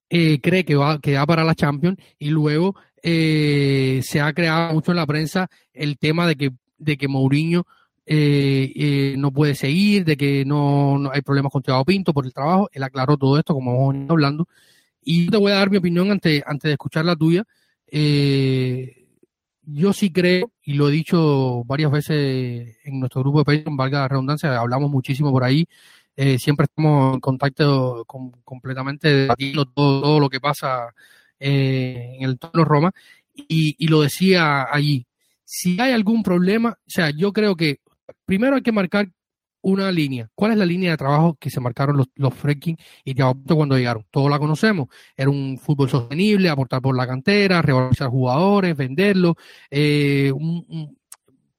cree que va, que va para la Champions y luego eh, se ha creado mucho en la prensa el tema de que, de que Mourinho eh, eh, no puede seguir, de que no, hay problemas con Thiago Pinto por el trabajo. Él aclaró todo esto, como venido hablando. Y yo te voy a dar mi opinión antes, antes de escuchar la tuya. Yo sí creo, y lo he dicho varias veces en nuestro grupo de Patreon, valga la redundancia, hablamos muchísimo por ahí. siempre estamos en contacto con, completamente debatiendo todo, todo lo que pasa eh, en el entorno Roma, y, lo decía allí. Si hay algún problema, o sea, yo creo que primero hay que marcar una línea. ¿Cuál es la línea de trabajo que se marcaron los, los y cuando llegaron? Todos la conocemos. Era un fútbol sostenible, aportar por la cantera, revalorizar jugadores, venderlos, eh, un,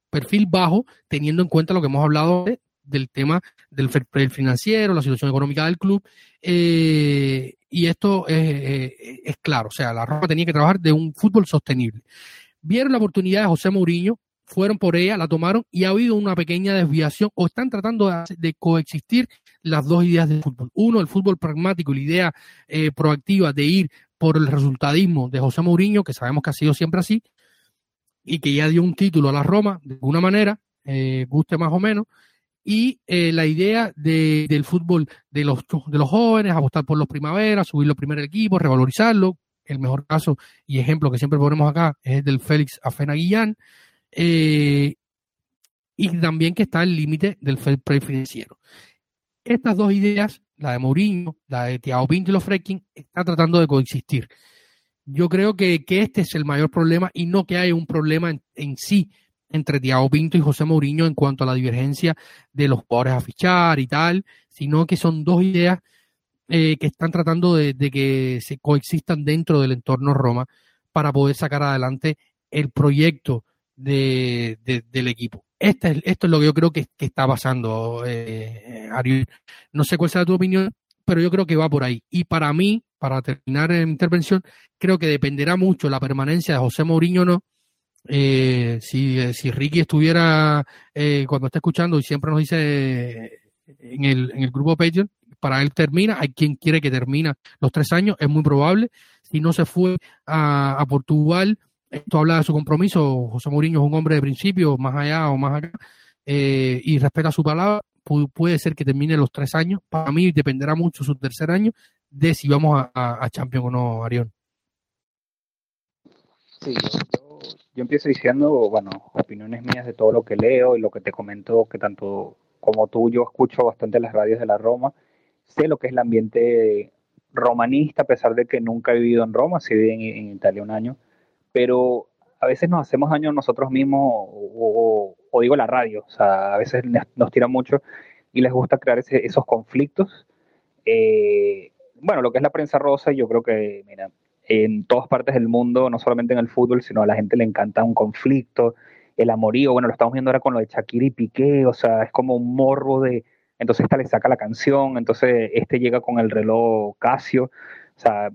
perfil bajo, teniendo en cuenta lo que hemos hablado del tema del financiero, la situación económica del club. Eh, y esto es, es, claro, o sea, la Roma tenía que trabajar de un fútbol sostenible. Vieron la oportunidad de José Mourinho, fueron por ella, la tomaron y ha habido una pequeña desviación o están tratando de, coexistir las dos ideas del fútbol. Uno, el fútbol pragmático, la idea eh, proactiva de ir por el resultadismo de José Mourinho, que sabemos que ha sido siempre así, y que ya dio un título a la Roma de alguna manera, eh, guste más o menos, y eh, la idea de, del fútbol de los, de los jóvenes, apostar por los primaveras, subir los primeros equipos, revalorizarlo. El mejor caso y ejemplo que siempre ponemos acá es el del Félix Afena Guillán. Eh, y también que está el límite del fair play financiero. Estas dos ideas, la de Mourinho, la de Thiago Pinto y los Freaking, están tratando de coexistir. yo creo que, que este es el mayor problema y no que haya un problema en, en sí entre Thiago Pinto y José Mourinho en cuanto a la divergencia de los jugadores a fichar y tal, sino que son dos ideas eh, que están tratando de, que se coexistan dentro del entorno Roma para poder sacar adelante el proyecto de, del equipo. Este es, esto es lo que yo creo que, está pasando, eh, Ariel. No sé cuál será tu opinión, pero yo creo que va por ahí. Y para mí, para terminar mi intervención, creo que dependerá mucho la permanencia de José Mourinho o no, eh, si, eh, si Ricky estuviera eh, cuando está escuchando y siempre nos dice en el, en el grupo Patreon, para él termina, hay quien quiere que termina los tres años, es muy probable. Si no se fue a, a Portugal, esto habla de su compromiso. José Mourinho es un hombre de principio, más allá o más acá, eh, y respeta su palabra. puede ser que termine los tres años. Para mí dependerá mucho su tercer año de si vamos a, a, Champions o no, Arión. Sí, yo empiezo diciendo, bueno, opiniones mías de todo lo que leo y lo que te comento, que tanto como tú, yo escucho bastante las radios de la Roma, sé lo que es el ambiente romanista, a pesar de que nunca he vivido en Roma, sí viví en, Italia un año, pero a veces nos hacemos daño nosotros mismos, o, digo la radio, o sea, a veces nos tira mucho y les gusta crear esos conflictos. Eh, bueno, lo que es la prensa rosa, yo creo que, mira, en todas partes del mundo, no solamente en el fútbol, sino a la gente le encanta un conflicto, el amorío, bueno, lo estamos viendo ahora con lo de Shakira y Piqué, o sea, es como un morro de, entonces esta le saca la canción, entonces este llega con el reloj Casio, o sea,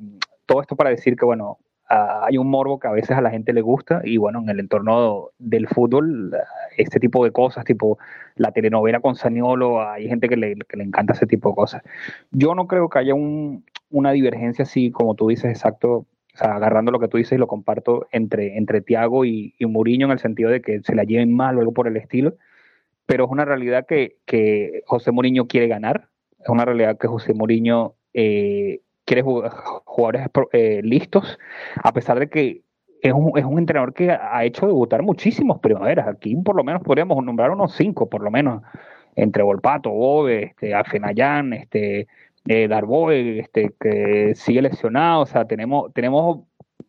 todo esto para decir que, bueno, hay un morbo que a veces a la gente le gusta y bueno, en el entorno del fútbol, este tipo de cosas, tipo la telenovela con Saniolo, hay gente que le, que le encanta ese tipo de cosas. Yo no creo que haya un, una divergencia así, como tú dices, exacto, o sea, agarrando lo que tú dices y lo comparto entre, entre Tiago y, y Mourinho en el sentido de que se la lleven mal o algo por el estilo, pero es una realidad que, que José Mourinho quiere ganar, es una realidad que José Mourinho eh, quiere jugadores eh, listos, a pesar de que es un, es un entrenador que ha hecho debutar muchísimos primaveras. Aquí por lo menos podríamos nombrar unos cinco, por lo menos, entre Volpato, Bobe, este, Afenayán, este, eh, Darboe, este, que sigue lesionado, o sea, tenemos, tenemos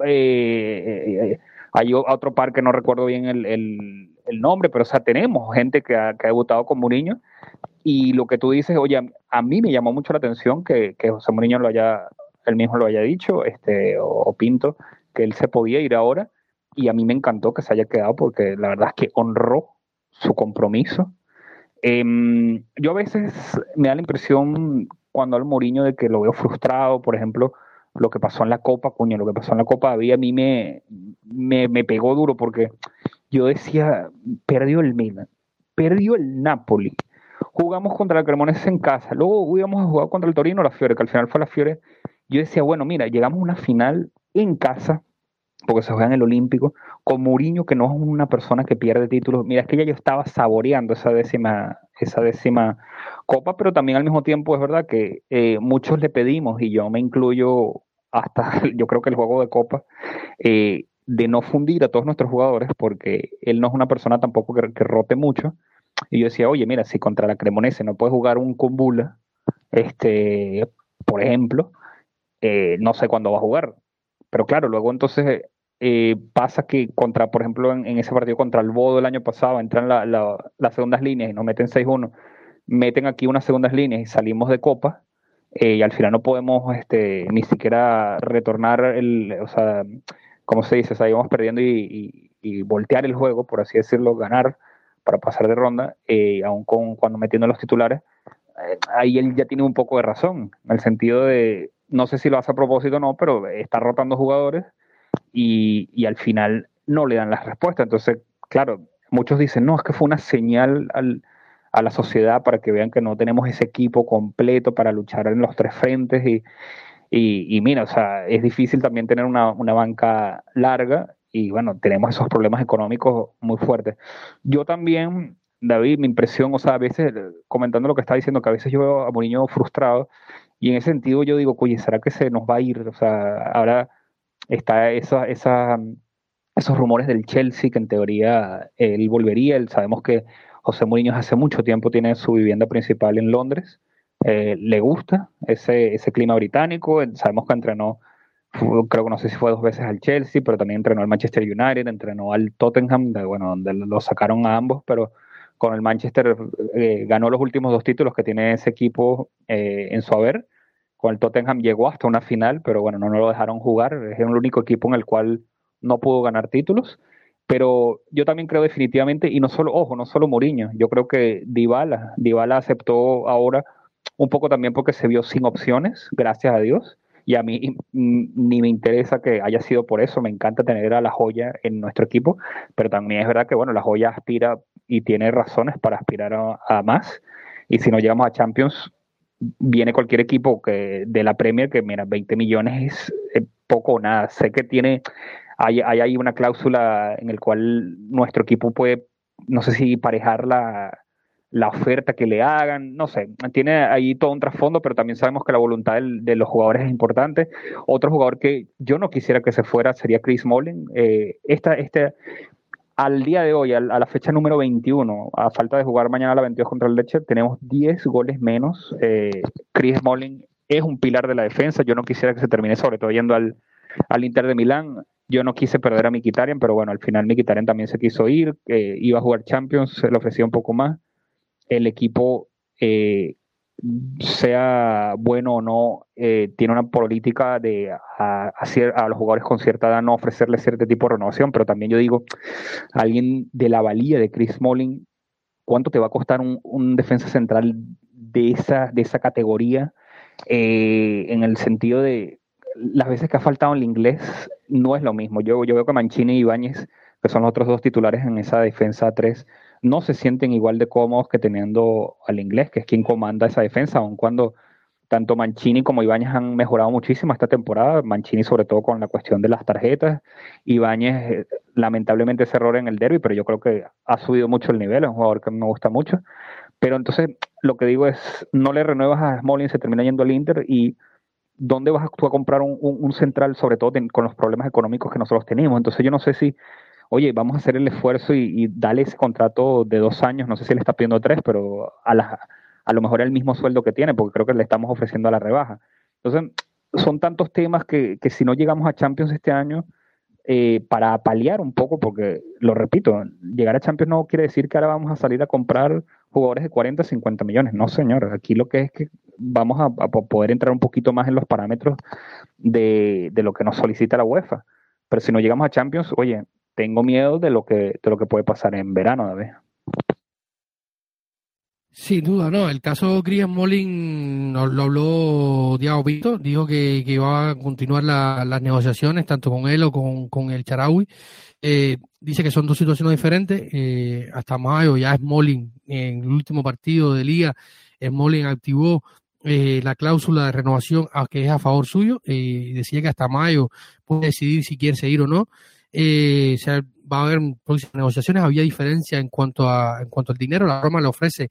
eh, eh, hay otro par que no recuerdo bien el, el, nombre, pero o sea, tenemos gente que ha, debutado con Mourinho y lo que tú dices, oye, a mí me llamó mucho la atención que, José Mourinho lo haya, él mismo lo haya dicho, este, o, Pinto, que él se podía ir ahora y a mí me encantó que se haya quedado porque la verdad es que honró su compromiso. Em, yo a veces me da la impresión cuando al Mourinho de que lo veo frustrado, por ejemplo, lo que pasó en la Copa, coño, lo que pasó en la Copa a mí me, me, me pegó duro porque yo decía, perdió el Milan, perdió el Napoli, jugamos contra el Cremonese en casa, luego íbamos a jugar contra el Torino la Fiore, que al final fue la Fiore. Yo decía, bueno, mira, llegamos a una final en casa, porque se juega en el Olímpico, con Mourinho, que no es una persona que pierde títulos. Mira, es que ya yo estaba saboreando esa décima, esa décima copa, pero también al mismo tiempo es verdad que eh, muchos le pedimos, y yo me incluyo hasta, yo creo que el juego de copa, eh, de no fundir a todos nuestros jugadores, porque él no es una persona tampoco que, rote mucho. Y yo decía, oye, mira, si contra la Cremonese no puede jugar un Kumbula, este, por ejemplo, eh, no sé cuándo va a jugar. Pero claro, luego entonces pasa que contra, por ejemplo, en, ese partido contra el Bodo el año pasado, entran las segundas líneas y nos meten 6-1 meten aquí unas segundas líneas y salimos de copa, eh, y al final no podemos este, ni siquiera retornar el, o sea, como se dice, o perdiendo y, voltear el juego, por así decirlo, ganar para pasar de ronda, eh, aún con, cuando metiendo los titulares, eh, ahí él ya tiene un poco de razón, en el sentido de, no sé si lo hace a propósito o no, pero está rotando jugadores y, y al final no le dan las respuestas. Entonces, claro, muchos dicen, no, es que fue una señal al, a la sociedad para que vean que no tenemos ese equipo completo para luchar en los tres frentes y, y, mira, o sea, es difícil también tener una, una, banca larga y bueno, tenemos esos problemas económicos muy fuertes. Yo también, David, mi impresión, o sea, a veces, comentando lo que está diciendo, que a veces yo veo a Mourinho frustrado y en ese sentido yo digo, oye, ¿será que se nos va a ir? O sea, ahora está esa, esa, esos rumores del Chelsea que en teoría él volvería, él, sabemos que José Mourinho hace mucho tiempo tiene su vivienda principal en Londres. Eh, le gusta ese, ese clima británico. Sabemos que entrenó creo que no sé si fue dos veces al Chelsea, pero también entrenó al Manchester United, entrenó al Tottenham, bueno, donde lo sacaron a ambos, pero con el Manchester eh, ganó los últimos dos títulos que tiene ese equipo eh, en su haber. Con el Tottenham llegó hasta una final, pero bueno, no, no lo dejaron jugar. Es el único equipo en el cual no pudo ganar títulos. Pero yo también creo definitivamente, y no solo, ojo, no solo Mourinho, yo creo que Dybala, Dybala aceptó ahora un poco también porque se vio sin opciones, gracias a Dios, y a mí ni me interesa que haya sido por eso, me encanta tener a la joya en nuestro equipo, pero también es verdad que, bueno, la joya aspira y tiene razones para aspirar a, más, y si no llegamos a Champions, viene cualquier equipo que de la Premier que, mira, 20 millones es poco o nada, sé que tiene hay, hay, una cláusula en el cual nuestro equipo puede, no sé si parejar la, la oferta que le hagan, no sé, tiene ahí todo un trasfondo, pero también sabemos que la voluntad de los jugadores es importante. Otro jugador que yo no quisiera que se fuera sería Chris Molin. Eh, esta, este, al día de hoy, a, la fecha número 21, a falta de jugar mañana a la 22 contra el Leche, tenemos 10 goles menos. Eh, Chris Molin es un pilar de la defensa, yo no quisiera que se termine sobre todo yendo al, al Inter de Milán. Yo no quise perder a Mikitarian, pero bueno, al final Mikitarian también se quiso ir, eh, iba a jugar Champions, se le ofrecía un poco más. El equipo, eh, sea bueno o no, eh, tiene una política de a, a, los jugadores con cierta edad no ofrecerle cierto tipo de renovación, pero también yo digo, alguien de la valía de Chris Molin, ¿cuánto te va a costar un, defensa central de esa, de esa categoría? en el sentido de las veces que ha faltado el inglés no es lo mismo. Yo, yo veo que Mancini y Ibáñez, que son los otros dos titulares en esa defensa 3, no se sienten igual de cómodos que teniendo al inglés, que es quien comanda esa defensa, aun cuando tanto Mancini como Ibáñez han mejorado muchísimo esta temporada. Mancini sobre todo con la cuestión de las tarjetas. Ibáñez eh, lamentablemente ese error en el derby, pero yo creo que ha subido mucho el nivel, es un jugador que me gusta mucho. Pero entonces lo que digo es, no le renuevas a Smolin, se termina yendo al Inter y ¿dónde vas a comprar un, central, sobre todo con los problemas económicos que nosotros tenemos? Entonces yo no sé si, oye, vamos a hacer el esfuerzo y, darle ese contrato de dos años, no sé si le está pidiendo tres, pero a, la, a lo mejor el mismo sueldo que tiene, porque creo que le estamos ofreciendo a la rebaja. Entonces, son tantos temas que, si no llegamos a Champions este año, eh, para paliar un poco, porque lo repito, llegar a Champions no quiere decir que ahora vamos a salir a comprar jugadores de 40, 50 millones. No, señor. Aquí lo que es que vamos a, poder entrar un poquito más en los parámetros de, lo que nos solicita la UEFA. Pero si no llegamos a Champions, oye, tengo miedo de lo que, de lo que puede pasar en verano, David. Sin duda, no. El caso Grian Molin lo, lo habló Diego Vito, dijo que, que iba a continuar las negociaciones tanto con él o con, con el Charaui. Eh, dice que son dos situaciones diferentes. Eh, hasta mayo ya Smolin, en el último partido de liga, Smolin activó eh, la cláusula de renovación que es a favor suyo y decía que hasta mayo puede decidir si quiere seguir o no. O sea, va a haber próximas negociaciones. Había diferencia en cuanto a en cuanto al dinero. La Roma le ofrece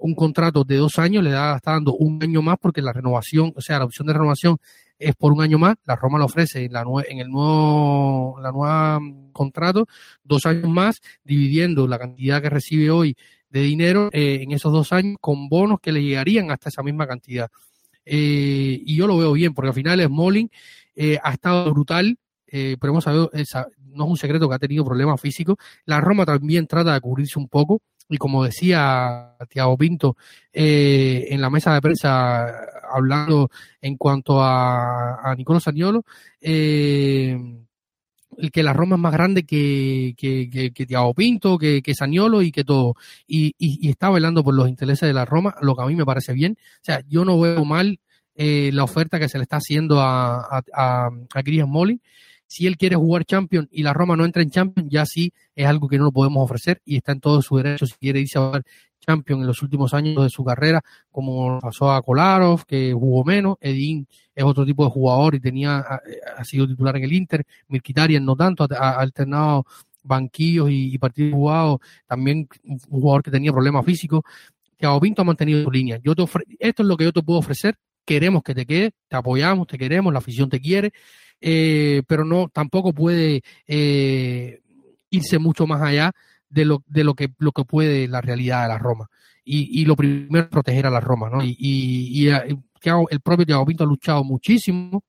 un contrato de dos años, le da, está dando un año más porque la renovación, o sea, la opción de renovación es por un año más. La Roma lo ofrece en, la en el nuevo la nueva contrato dos años más, dividiendo la cantidad que recibe hoy de dinero eh, en esos dos años con bonos que le llegarían hasta esa misma cantidad. Eh, y yo lo veo bien, porque al final Smalling eh, ha estado brutal, pero hemos sabido, no es un secreto que ha tenido problemas físicos. La Roma también trata de cubrirse un poco y como decía Tiago Pinto eh, en la mesa de prensa hablando en cuanto a, Nicolás Saniolo, eh, que la Roma es más grande que, que, que, Tiago Pinto, que, que Saniolo y que todo. Y, está velando por los intereses de la Roma, lo que a mí me parece bien. O sea, yo no veo mal eh, la oferta que se le está haciendo a, a, a, a si él quiere jugar Champions y la Roma no entra en Champions, ya sí es algo que no lo podemos ofrecer y está en todo su derecho si quiere irse a jugar Champions en los últimos años de su carrera, como pasó a Kolarov, que jugó menos, Edin es otro tipo de jugador y tenía ha, sido titular en el Inter, Mirkitarian no tanto, ha, alternado banquillos y, partidos jugados, también un jugador que tenía problemas físicos, que Pinto ha mantenido su línea. Yo te esto es lo que yo te puedo ofrecer, queremos que te quede, te apoyamos, te queremos, la afición te quiere, eh, pero no tampoco puede eh, irse mucho más allá de lo, de lo que lo que puede la realidad de la Roma. Y, y lo primero es proteger a la Roma, ¿no? Y, y, eh, el propio Thiago Pinto ha luchado muchísimo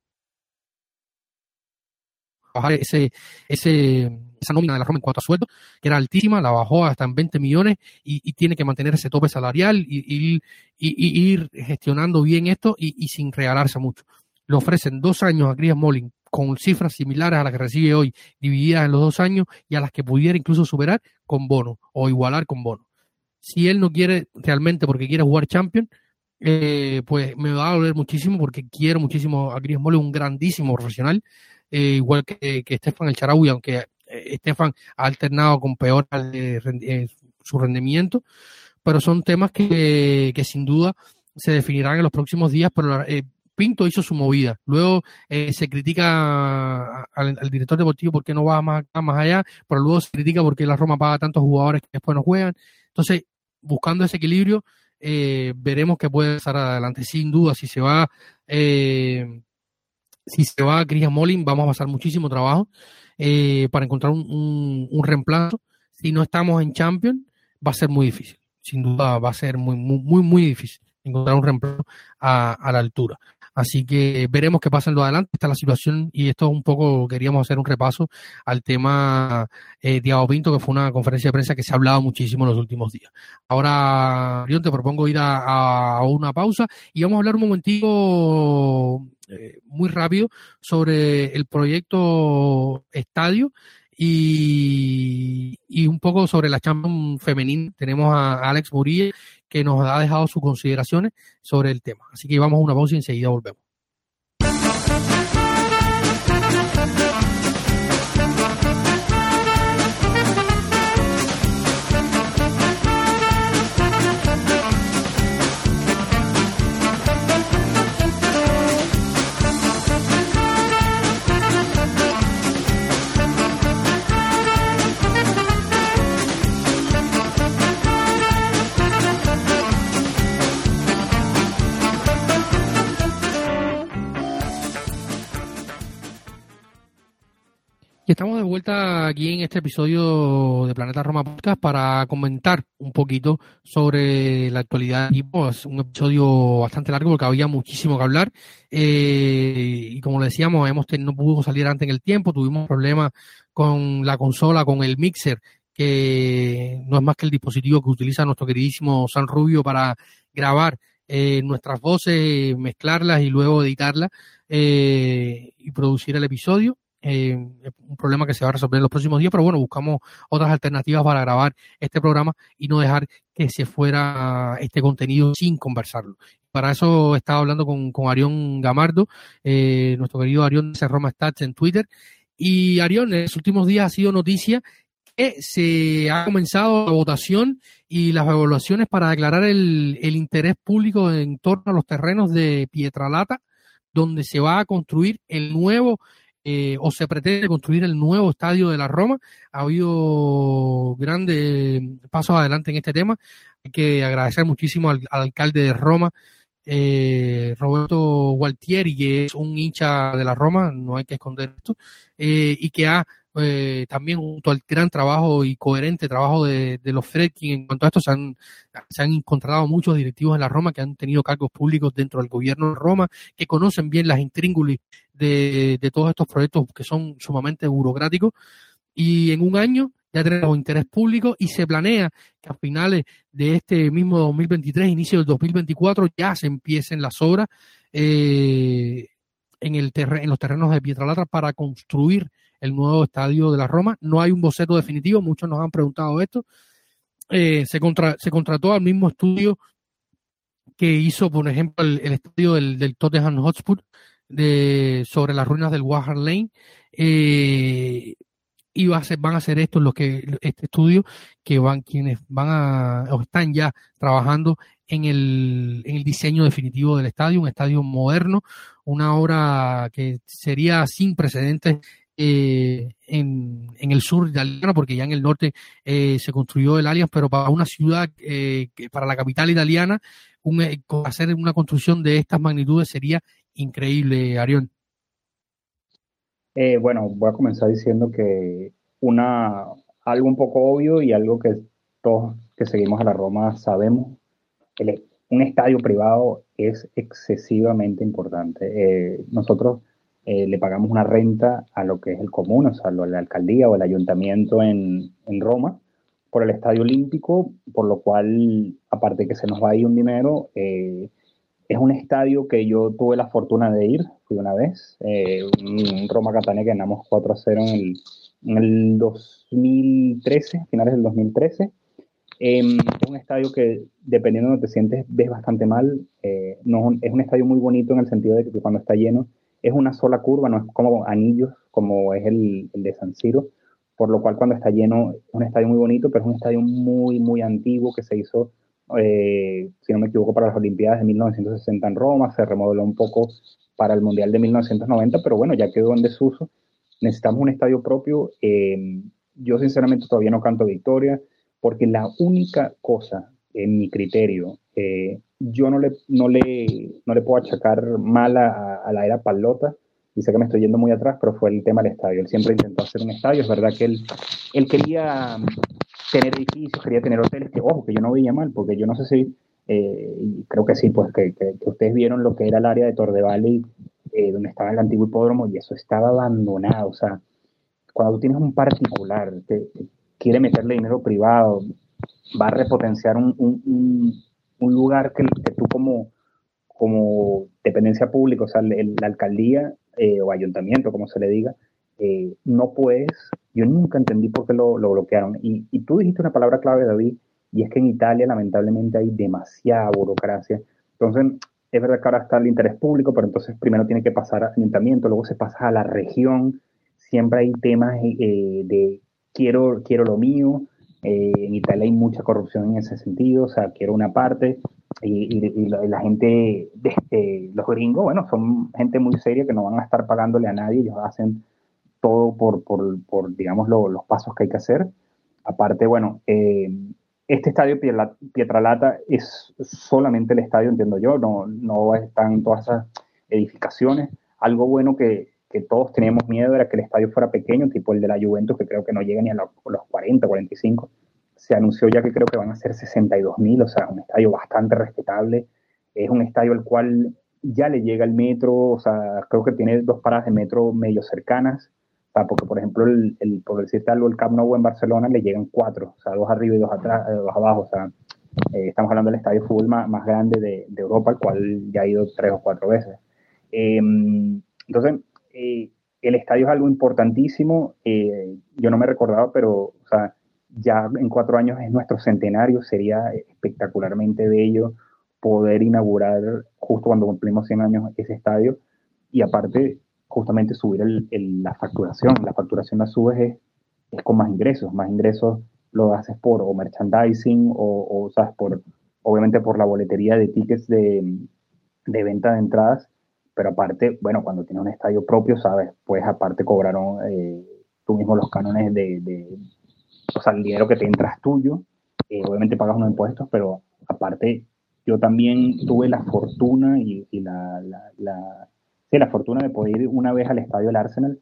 bajar ese, ese, esa nómina de la Roma en cuanto a sueldo, que era altísima, la bajó hasta en 20 millones y, tiene que mantener ese tope salarial y, ir gestionando bien esto y, sin regalarse mucho. Le ofrecen dos años a Chris Molin con cifras similares a las que recibe hoy, divididas en los dos años y a las que pudiera incluso superar con bono o igualar con bono. Si él no quiere realmente porque quiere jugar Champion, eh, pues me va a doler muchísimo porque quiero muchísimo a Chris Molin, un grandísimo profesional, eh, igual que, que Stefan El Charaui, aunque eh, Stefan ha alternado con peor su rendimiento, pero son temas que, que, sin duda se definirán en los próximos días, pero Pinto hizo su movida. Luego eh, se critica al, director deportivo porque no va más, más allá, pero luego se critica porque la Roma paga tantos jugadores que después no juegan. Entonces, buscando ese equilibrio, eh, veremos qué puede estar adelante. Sin duda, si se va, eh, si se va Christian Molin, vamos a pasar muchísimo trabajo para encontrar un, reemplazo. Si no estamos en Champions, va a ser muy difícil. Sin duda, va a ser muy, muy, muy, muy difícil encontrar un reemplazo a la altura. Así que veremos qué pasa en lo adelante. Esta es la situación y esto un poco queríamos hacer un repaso al tema eh, de Pinto, que fue una conferencia de prensa que se ha hablado muchísimo en los últimos días. Ahora, yo te propongo ir a, una pausa y vamos a hablar un momentito eh, muy rápido sobre el proyecto Estadio y, un poco sobre la Champions femenina. Tenemos a Alex Murillo que nos ha dejado sus consideraciones sobre el tema. Así que vamos a una pausa y enseguida volvemos. Estamos de vuelta aquí en este episodio de Planeta Roma Podcast para comentar un poquito sobre la actualidad del equipo. Es un episodio bastante largo porque había muchísimo que hablar. Eh, y como le decíamos, hemos no pudimos salir antes en el tiempo, tuvimos problemas con la consola, con el mixer, que no es más que el dispositivo que utiliza nuestro queridísimo San Rubio para grabar eh, nuestras voces, mezclarlas y luego editarlas eh, y producir el episodio eh, un problema que se va a resolver en los próximos días, pero bueno, buscamos otras alternativas para grabar este programa y no dejar que se fuera este contenido sin conversarlo. Para eso he estado hablando con, con Arión Gamardo, eh, nuestro querido Arión de Roma Stats en Twitter. Y Arión, en los últimos días ha sido noticia que se ha comenzado la votación y las evaluaciones para declarar el, el interés público en torno a los terrenos de Pietralata, donde se va a construir el nuevo eh, o se pretende construir el nuevo estadio de la Roma. Ha habido grandes pasos adelante en este tema. Hay que agradecer muchísimo al, alcalde de Roma, eh, Roberto Gualtieri, que es un hincha de la Roma, no hay que esconder esto, eh, y que ha eh, también junto al gran trabajo y coherente trabajo de, los Fredkin en cuanto a esto, se han, se han encontrado muchos directivos en la Roma que han tenido cargos públicos dentro del gobierno de Roma, que conocen bien las intríngulis de, de todos estos proyectos que son sumamente burocráticos. Y en un año ya tenemos interés público y se planea que a finales de este mismo 2023, inicio del 2024, ya se empiecen las obras eh, en, el en los terrenos de Pietralata para construir el nuevo estadio de la Roma. No hay un boceto definitivo, muchos nos han preguntado esto. Eh, se, contra, se contrató al mismo estudio que hizo, por ejemplo, el, estudio del, del, Tottenham Hotspur de, sobre las ruinas del Wahar Lane. Eh, y va a ser, van a hacer esto los que este estudio que van quienes van a o están ya trabajando en el, en el diseño definitivo del estadio, un estadio moderno, una obra que sería sin precedentes eh, en, el sur italiano, porque ya en el norte eh, se construyó el Allianz, pero para una ciudad, eh, para la capital italiana, un, eh, hacer una construcción de estas magnitudes sería increíble, Arión. Eh, bueno, voy a comenzar diciendo que una algo un poco obvio y algo que todos que seguimos a la Roma sabemos, el, un estadio privado es excesivamente importante. nosotros eh, le pagamos una renta a lo que es el común, o sea, la alcaldía o el ayuntamiento en, en Roma, por el Estadio Olímpico, por lo cual, aparte que se nos va ahí un dinero, eh, es un estadio que yo tuve la fortuna de ir, fui una vez, eh, un Roma Catania que ganamos 4 a 0 en el, en el 2013, finales del 2013. Eh, es un estadio que, dependiendo de donde te sientes, ves bastante mal. Eh, no, es un estadio muy bonito en el sentido de que cuando está lleno es una sola curva, no es como anillos, como es el, el de San Siro, por lo cual cuando está lleno es un estadio muy bonito, pero es un estadio muy, muy antiguo que se hizo, eh, si no me equivoco, para las Olimpiadas de 1960 en Roma, se remodeló un poco para el Mundial de 1990, pero bueno, ya quedó en desuso. Necesitamos un estadio propio. Eh, yo sinceramente todavía no canto victoria, porque la única cosa, en mi criterio, eh, yo no le, no, le, no le puedo achacar mal a, a la era Palota, y sé que me estoy yendo muy atrás, pero fue el tema del estadio. Él siempre intentó hacer un estadio, es verdad que él, él quería tener edificios, quería tener hoteles, que ojo, que yo no veía mal, porque yo no sé si, eh, creo que sí, pues que, que, ustedes vieron lo que era el área de Torre Valley, eh, donde estaba el antiguo hipódromo, y eso estaba abandonado, o sea, cuando tú tienes un particular que quiere meterle dinero privado, va a repotenciar un, un, un, lugar que, que, tú como, como dependencia pública, o sea, la alcaldía eh, o ayuntamiento, como se le diga, eh, no puedes, yo nunca entendí por qué lo, lo bloquearon. Y, y, tú dijiste una palabra clave, David, y es que en Italia lamentablemente hay demasiada burocracia. Entonces, es verdad que ahora está el interés público, pero entonces primero tiene que pasar al ayuntamiento, luego se pasa a la región. Siempre hay temas eh, de quiero, quiero lo mío. Eh, en Italia hay mucha corrupción en ese sentido, o sea, quiero una parte. Y, y, y la, gente, de, eh, los gringos, bueno, son gente muy seria que no van a estar pagándole a nadie, ellos hacen todo por, por, por digamos, lo, los pasos que hay que hacer. Aparte, bueno, eh, este estadio Pietralata es solamente el estadio, entiendo yo, no, no están todas esas edificaciones. Algo bueno que, que todos teníamos miedo era que el estadio fuera pequeño, tipo el de la Juventus, que creo que no llega ni a los, los 40, 45 se anunció ya que creo que van a ser 62 mil, o sea, un estadio bastante respetable. Es un estadio al cual ya le llega el metro, o sea, creo que tiene dos paradas de metro medio cercanas, o sea, porque por ejemplo, el, el, por decirte algo, el Camp Nou en Barcelona le llegan cuatro, o sea, dos arriba y dos atrás, eh, dos abajo, o sea, eh, estamos hablando del estadio de fútbol más, más grande de, de, Europa, al cual ya ha ido tres o cuatro veces. Eh, entonces, el estadio es algo importantísimo, yo no me recordaba, pero, ya en cuatro años es nuestro centenario, sería espectacularmente bello poder inaugurar justo cuando cumplimos 100 años ese estadio y aparte justamente subir la facturación. La facturación la subes es, es, con más ingresos, más ingresos lo haces por o merchandising o, o sabes, por, obviamente por la boletería de tickets de venta de entradas, pero aparte, bueno, cuando tienes un estadio propio, sabes, pues aparte cobraron eh, tú mismo los cánones de, de o sea, el dinero que te entra es tuyo, eh, obviamente pagas unos impuestos, pero aparte yo también tuve la fortuna y, y la, la, la, sí, la, fortuna de poder ir una vez al estadio del Arsenal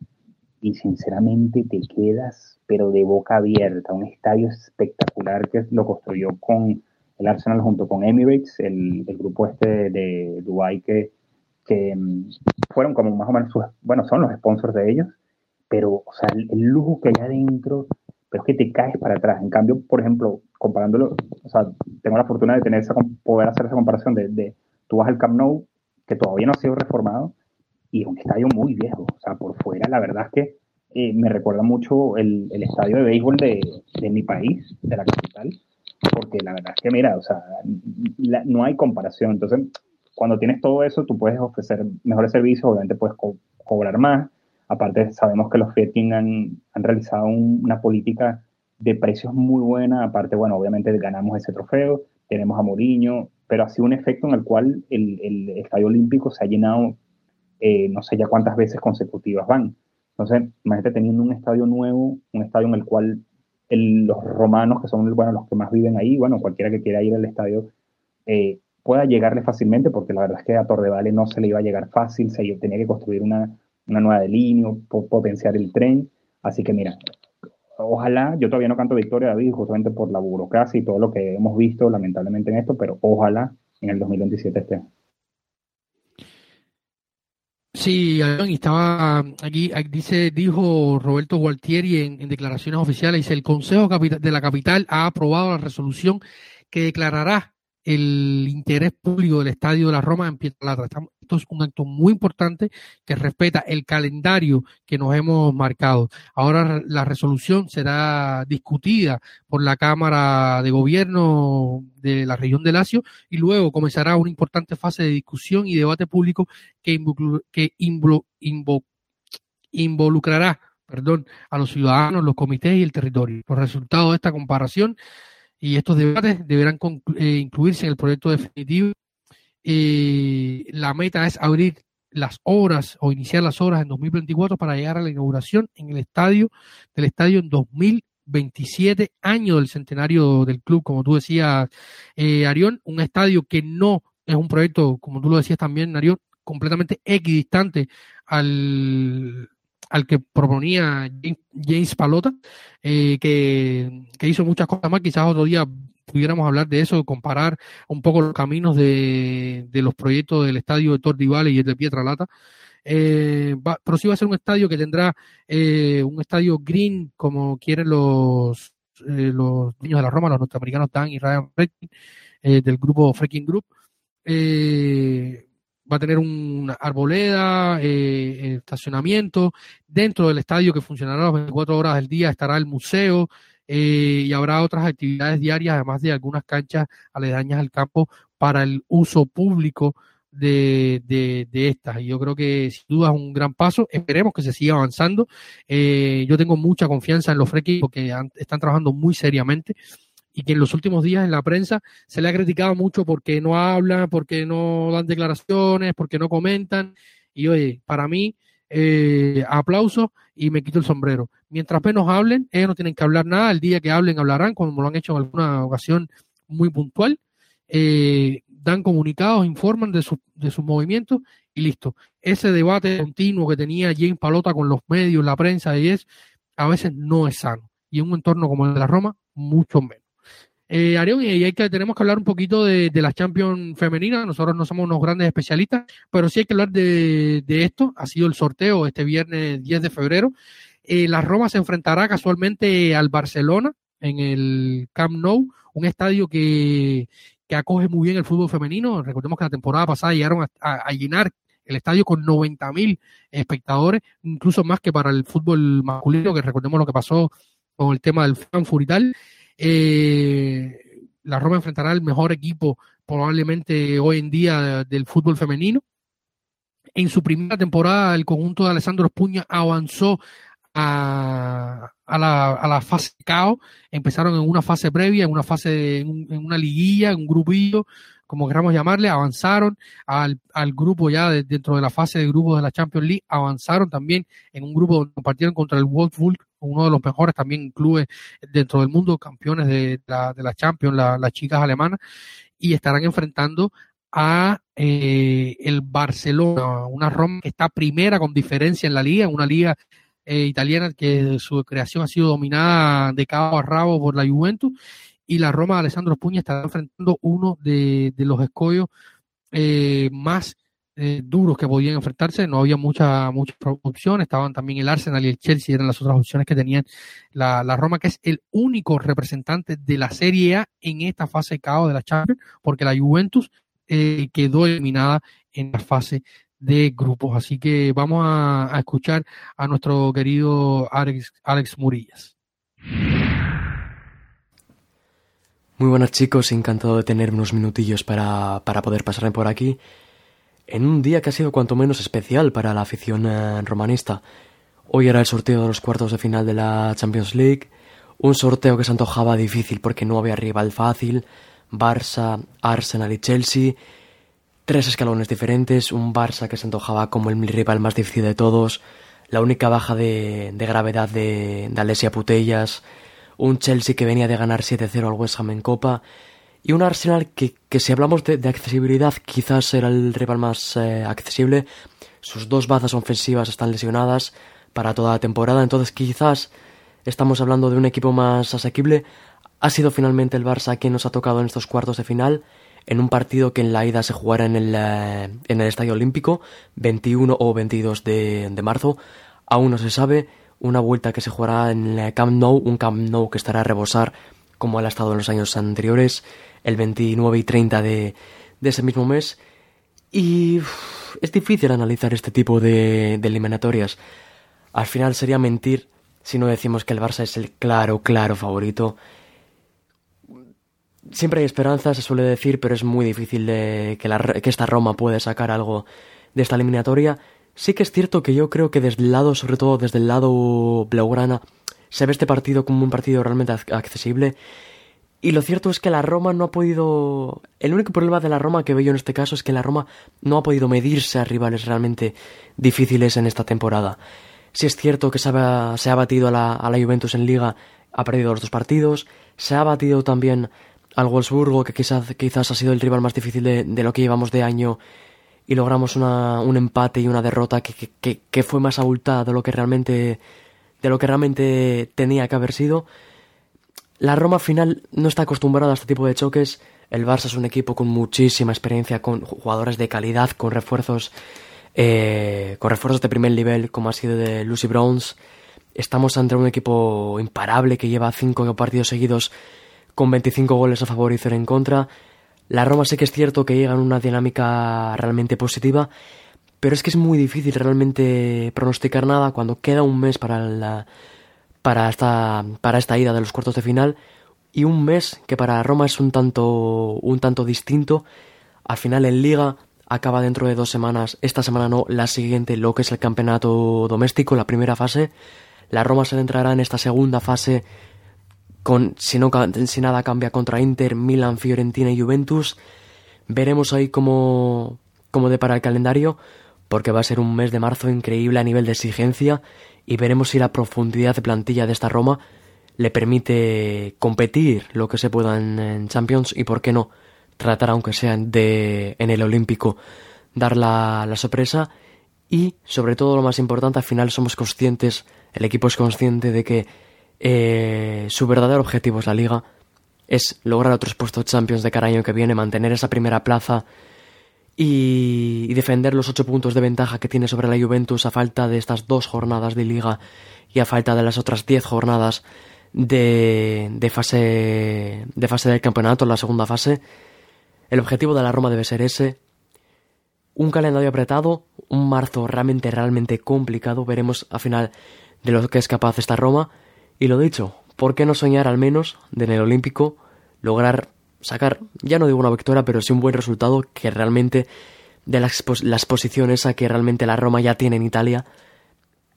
y sinceramente te quedas, pero de boca abierta, un estadio espectacular que lo construyó con el Arsenal junto con Emirates, el, el grupo este de, de Dubai que, que um, fueron como más o menos sus, bueno, son los sponsors de ellos, pero, o sea, el, el lujo que hay adentro, pero es que te caes para atrás. En cambio, por ejemplo, comparándolo, o sea, tengo la fortuna de tener esa, poder hacer esa comparación de, de, tú vas al Camp Nou, que todavía no ha sido reformado, y es un estadio muy viejo. O sea, por fuera, la verdad es que eh, me recuerda mucho el, el estadio de béisbol de, de, mi país, de la capital, porque la verdad es que, mira, o sea, la, no hay comparación. Entonces, cuando tienes todo eso, tú puedes ofrecer mejores servicios, obviamente puedes co cobrar más, Aparte, sabemos que los Fieting han, han realizado un, una política de precios muy buena. Aparte, bueno, obviamente ganamos ese trofeo, tenemos a Mourinho, pero ha sido un efecto en el cual el, el Estadio Olímpico se ha llenado eh, no sé ya cuántas veces consecutivas van. Entonces, imagínate teniendo un estadio nuevo, un estadio en el cual los romanos, que son bueno, los que más viven ahí, bueno, cualquiera que quiera ir al estadio, eh, pueda llegarle fácilmente, porque la verdad es que a Torrevale no se le iba a llegar fácil, se tenía que construir una, una nueva de línea, potenciar el tren. Así que mira, ojalá, yo todavía no canto victoria, David, justamente por la burocracia y todo lo que hemos visto lamentablemente en esto, pero ojalá en el 2027 esté. Sí, estaba aquí, dice, dijo Roberto Gualtieri en, declaraciones oficiales, dice, el Consejo de la Capital ha aprobado la resolución que declarará el interés público del Estadio de la Roma en Pietralata. Esto es un acto muy importante que respeta el calendario que nos hemos marcado. Ahora la resolución será discutida por la Cámara de Gobierno de la región de Lacio y luego comenzará una importante fase de discusión y debate público que, involucrará perdón, a los ciudadanos, los comités y el territorio. Los resultados de esta comparación y estos debates deberán eh, incluirse en el proyecto definitivo. Eh, la meta es abrir las obras o iniciar las obras en 2024 para llegar a la inauguración en el estadio del estadio en 2027 año del centenario del club, como tú decías, eh, Arión, un estadio que no es un proyecto, como tú lo decías también, Arión, completamente equidistante al, al que proponía James Palota, eh, que, hizo muchas cosas más. Quizás otro día pudiéramos hablar de eso, comparar un poco los caminos de, los proyectos del estadio de Tordi y el de Pietralata. Eh, pero sí va a ser un estadio que tendrá eh, un estadio green, como quieren los, eh, los niños de la Roma, los norteamericanos Dan y Ryan Freaking, del grupo Freaking Group. Eh, va a tener una arboleda, eh, estacionamiento. Dentro del estadio que funcionará las 24 horas del día estará el museo eh, y habrá otras actividades diarias, además de algunas canchas aledañas al campo para el uso público de, estas. Y yo creo que sin duda es un gran paso. Esperemos que se siga avanzando. Eh, yo tengo mucha confianza en los Freki porque están trabajando muy seriamente y que en los últimos días en la prensa se le ha criticado mucho porque no hablan, porque no dan declaraciones, porque no comentan. Y oye, para mí, eh, aplauso y me quito el sombrero. Mientras menos hablen, ellos no tienen que hablar nada. El día que hablen, hablarán, como lo han hecho en alguna ocasión muy puntual. Eh, dan comunicados, informan de, su, de sus movimientos y listo. Ese debate continuo que tenía James Palota con los medios, la prensa y es, a veces no es sano. Y en un entorno como el de la Roma, mucho menos. Eh, Arión, y hay que, tenemos que hablar un poquito de, de la Champions femenina. Nosotros no somos unos grandes especialistas, pero sí hay que hablar de, esto. Ha sido el sorteo este viernes 10 de febrero. Eh, la Roma se enfrentará casualmente al Barcelona en el Camp Nou, un estadio que, que acoge muy bien el fútbol femenino. Recordemos que la temporada pasada llegaron a, llenar el estadio con 90.000 espectadores, incluso más que para el fútbol masculino, que recordemos lo que pasó con el tema del Frankfurt y tal. Eh, la Roma enfrentará el mejor equipo probablemente hoy en día del fútbol femenino. En su primera temporada, el conjunto de Alessandro Puña avanzó a, la, a la fase CAO. Empezaron en una fase previa, en una fase, en, una liguilla, en un grupillo, como queramos llamarle, avanzaron al, al grupo ya dentro de la fase de grupos de la Champions League, avanzaron también en un grupo donde compartieron contra el Wolfsburg uno de los mejores también clubes dentro del mundo, campeones de la, de la Champions, las chicas alemanas, y estarán enfrentando a eh, el Barcelona, una Roma que está primera con diferencia en la liga, una liga eh, italiana que su creación ha sido dominada de cabo a rabo por la Juventus, y la Roma de Alessandro Puña estará enfrentando uno de, los escollos eh, más eh, duros que podían enfrentarse, no había muchas muchas opciones, estaban también el Arsenal y el Chelsea, eran las otras opciones que tenían la, la Roma, que es el único representante de la Serie A en esta fase de caos de la Champions, porque la Juventus eh, quedó eliminada en la fase de grupos. Así que vamos a, a escuchar a nuestro querido Alex, Alex Murillas. Muy buenas chicos, encantado de tener unos minutillos para, para poder pasarme por aquí en un día que ha sido cuanto menos especial para la afición eh, romanista. Hoy era el sorteo de los cuartos de final de la Champions League, un sorteo que se antojaba difícil porque no había rival fácil, Barça, Arsenal y Chelsea, tres escalones diferentes, un Barça que se antojaba como el rival más difícil de todos, la única baja de, gravedad de, de Putellas, un Chelsea que venía de ganar 7-0 al West Ham en Copa, y un Arsenal que, que si hablamos de, accesibilidad quizás era el rival más eh, accesible. Sus dos bazas ofensivas están lesionadas para toda la temporada, entonces quizás estamos hablando de un equipo más asequible. Ha sido finalmente el Barça quien nos ha tocado en estos cuartos de final. en un partido que en la ida se jugará en el, eh, en el Estadio Olímpico, 21 o 22 de, de marzo. Aún no se sabe. Una vuelta que se jugará en el Camp Nou, un Camp Nou que estará a rebosar como ha estado en los años anteriores, el 29 y 30 de, de ese mismo mes. Y es difícil analizar este tipo de, de eliminatorias. Al final sería mentir si no decimos que el Barça es el claro, claro favorito. Siempre hay esperanza, se suele decir, pero es muy difícil de que, la, que esta Roma pueda sacar algo de esta eliminatoria. Sí que es cierto que yo creo que desde el lado, sobre todo desde el lado blaugrana, se ve este partido como un partido realmente accesible. Y lo cierto es que la Roma no ha podido... El único problema de la Roma que veo en este caso es que la Roma no ha podido medirse a rivales realmente difíciles en esta temporada. Si es cierto que se ha, se ha batido a la, a la, Juventus en Liga, ha perdido los dos partidos. Se ha batido también al Wolfsburgo, que quizás, quizás ha sido el rival más difícil de, de lo que llevamos de año. Y logramos una, un empate y una derrota que, que, que fue más abultada de lo que realmente de lo que realmente tenía que haber sido. La Roma final no está acostumbrada a este tipo de choques. El Barça es un equipo con muchísima experiencia, con jugadores de calidad, con refuerzos, eh, con refuerzos de primer nivel, como ha sido de Lucy Browns. Estamos ante un equipo imparable que lleva cinco partidos seguidos con 25 goles a favor y 0 en contra. La Roma sí que es cierto que llega en una dinámica realmente positiva, pero es que es muy difícil realmente pronosticar nada cuando queda un mes para la, para esta para esta ida de los cuartos de final y un mes que para Roma es un tanto un tanto distinto. Al final en Liga acaba dentro de dos semanas, esta semana no, la siguiente, lo que es el campeonato doméstico, la primera fase. La Roma se entrará en esta segunda fase con si no si nada cambia contra Inter, Milan, Fiorentina y Juventus. Veremos ahí cómo cómo depara el calendario porque va a ser un mes de marzo increíble a nivel de exigencia y veremos si la profundidad de plantilla de esta Roma le permite competir lo que se pueda en, Champions y por qué no tratar aunque sea de en el Olímpico dar la, la sorpresa y sobre todo lo más importante al final somos conscientes el equipo es consciente de que eh, su verdadero objetivo es la liga es lograr otros puestos Champions de cada año que viene mantener esa primera plaza y, defender los ocho puntos de ventaja que tiene sobre la Juventus a falta de estas dos jornadas de liga y a falta de las otras diez jornadas de, de, fase, de fase del campeonato, la segunda fase. El objetivo de la Roma debe ser ese. Un calendario apretado, un marzo realmente, realmente complicado. Veremos al final de lo que es capaz esta Roma. Y lo dicho, ¿por qué no soñar al menos de en el Olímpico lograr sacar, ya no digo una victoria, pero sí un buen resultado que realmente de la, exposición esa que realmente la Roma ya tiene en Italia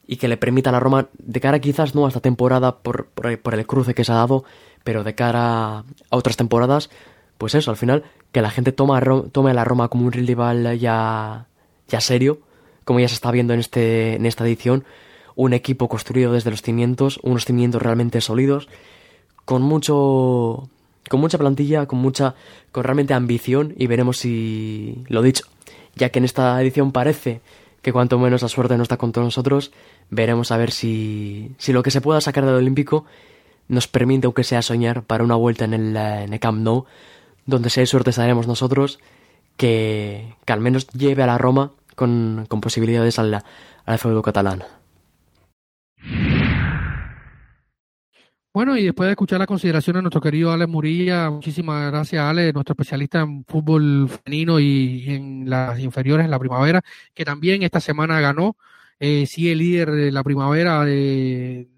y que le permita a la Roma, de cara quizás no a esta temporada por, por, el cruce que se ha dado, pero de cara a otras temporadas, pues eso, al final, que la gente toma, tome a la Roma como un rival ya, ya serio, como ya se está viendo en, este, en esta edición, un equipo construido desde los cimientos, unos cimientos realmente sólidos, con mucho con mucha plantilla, con mucha, con realmente ambición y veremos si, lo dicho, ya que en esta edición parece que cuanto menos la suerte no está con todos nosotros, veremos a ver si, si lo que se pueda sacar del Olímpico nos permite, aunque sea soñar, para una vuelta en el, Camp Nou, donde si hay suerte estaremos nosotros, que, que al menos lleve a la Roma con, con posibilidades al, al fútbol catalán. Bueno, y después de escuchar la consideración de nuestro querido Alex Murilla, muchísimas gracias Ale, nuestro especialista en fútbol femenino y en las inferiores en la primavera, que también esta semana ganó, eh, sigue líder de la primavera de,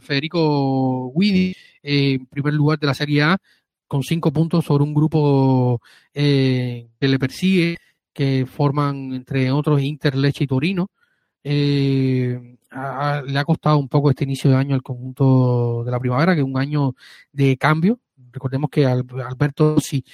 Federico Guidi, eh, en primer lugar de la Serie A, con cinco puntos sobre un grupo eh, que le persigue, que forman entre otros Inter, Leche y Torino. Eh, le ha costado un poco este inicio de año al conjunto de la primavera, que es un año de cambio. Recordemos que Alberto sí,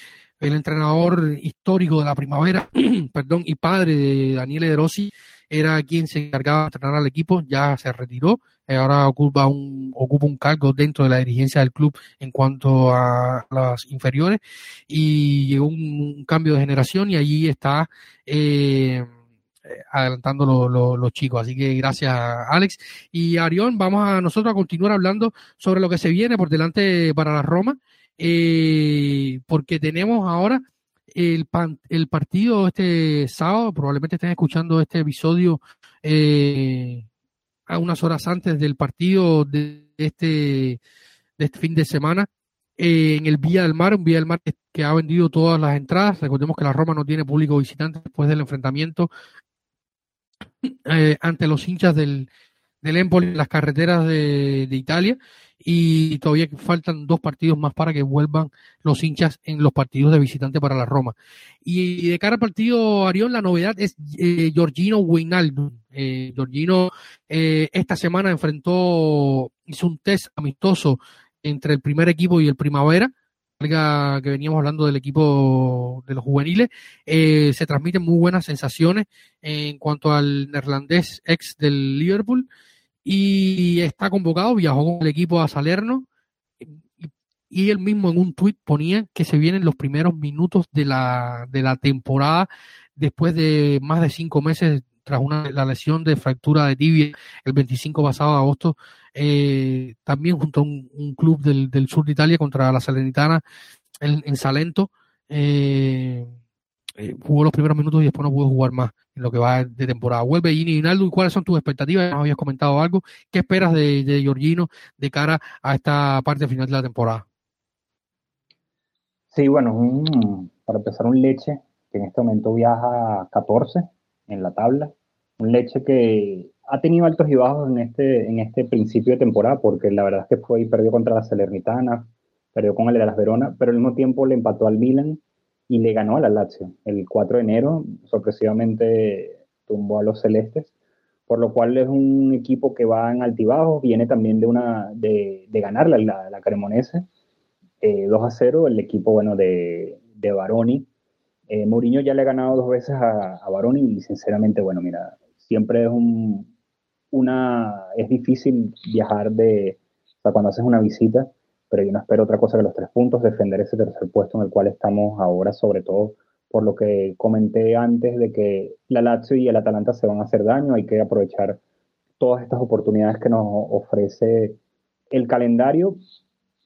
el entrenador histórico de la primavera, perdón, y padre de Daniele De Rossi, era quien se encargaba de entrenar al equipo, ya se retiró, ahora ocupa un, ocupa un cargo dentro de la dirigencia del club en cuanto a las inferiores, y llegó un, cambio de generación y allí está eh, adelantando los chicos. Así que gracias, Alex. Y Arión, vamos a nosotros a continuar hablando sobre lo que se viene por delante para la Roma, eh, porque tenemos ahora el, el partido este sábado, probablemente estén escuchando este episodio eh, a unas horas antes del partido de este, de este fin de semana eh, en el Vía del Mar, un Vía del Mar que, ha vendido todas las entradas. Recordemos que la Roma no tiene público visitante después del enfrentamiento eh, ante los hinchas del, del Empoli en las carreteras de, de Italia y todavía faltan dos partidos más para que vuelvan los hinchas en los partidos de visitante para la Roma. Y de cara al partido Arión, la novedad es eh, Giorgino Wijnaldum. Eh, Giorgino eh, esta semana enfrentó, hizo un test amistoso entre el primer equipo y el Primavera, que veníamos hablando del equipo de los juveniles, eh, se transmiten muy buenas sensaciones en cuanto al neerlandés ex del Liverpool y está convocado, viajó con el equipo a Salerno y él mismo en un tuit ponía que se vienen los primeros minutos de la, de la temporada después de más de cinco meses tras una, la lesión de fractura de tibia el 25 pasado de agosto, eh, también junto a un, club del, sur de Italia contra la Salernitana en, en Salento. Eh, eh, jugó los primeros minutos y después no pudo jugar más en lo que va de temporada. Vuelve Gini Rinaldo y cuáles son tus expectativas, ya habías comentado algo. ¿Qué esperas de, Giorgino de cara a esta parte final de la temporada? Sí, bueno, para empezar un leche que en este momento viaja a 14 en la tabla. Un leche que ha tenido altos y bajos en este, en este principio de temporada, porque la verdad es que fue y perdió contra la Salernitana, perdió con el de las Verona, pero al mismo tiempo le empató al Milan y le ganó a la Lazio. El 4 de enero, sorpresivamente, tumbó a los celestes, por lo cual es un equipo que va en altibajos, viene también de, una, de, de ganar la, la, Cremonese, 2 eh, a 0, el equipo bueno, de, de Baroni. Eh, Mourinho ya le ha ganado dos veces a, a Baroni y sinceramente, bueno, mira, siempre es un, una, es difícil viajar de, o sea, cuando haces una visita, pero yo no espero otra cosa que los tres puntos, defender ese tercer puesto en el cual estamos ahora, sobre todo por lo que comenté antes de que la Lazio y el Atalanta se van a hacer daño, hay que aprovechar todas estas oportunidades que nos ofrece el calendario.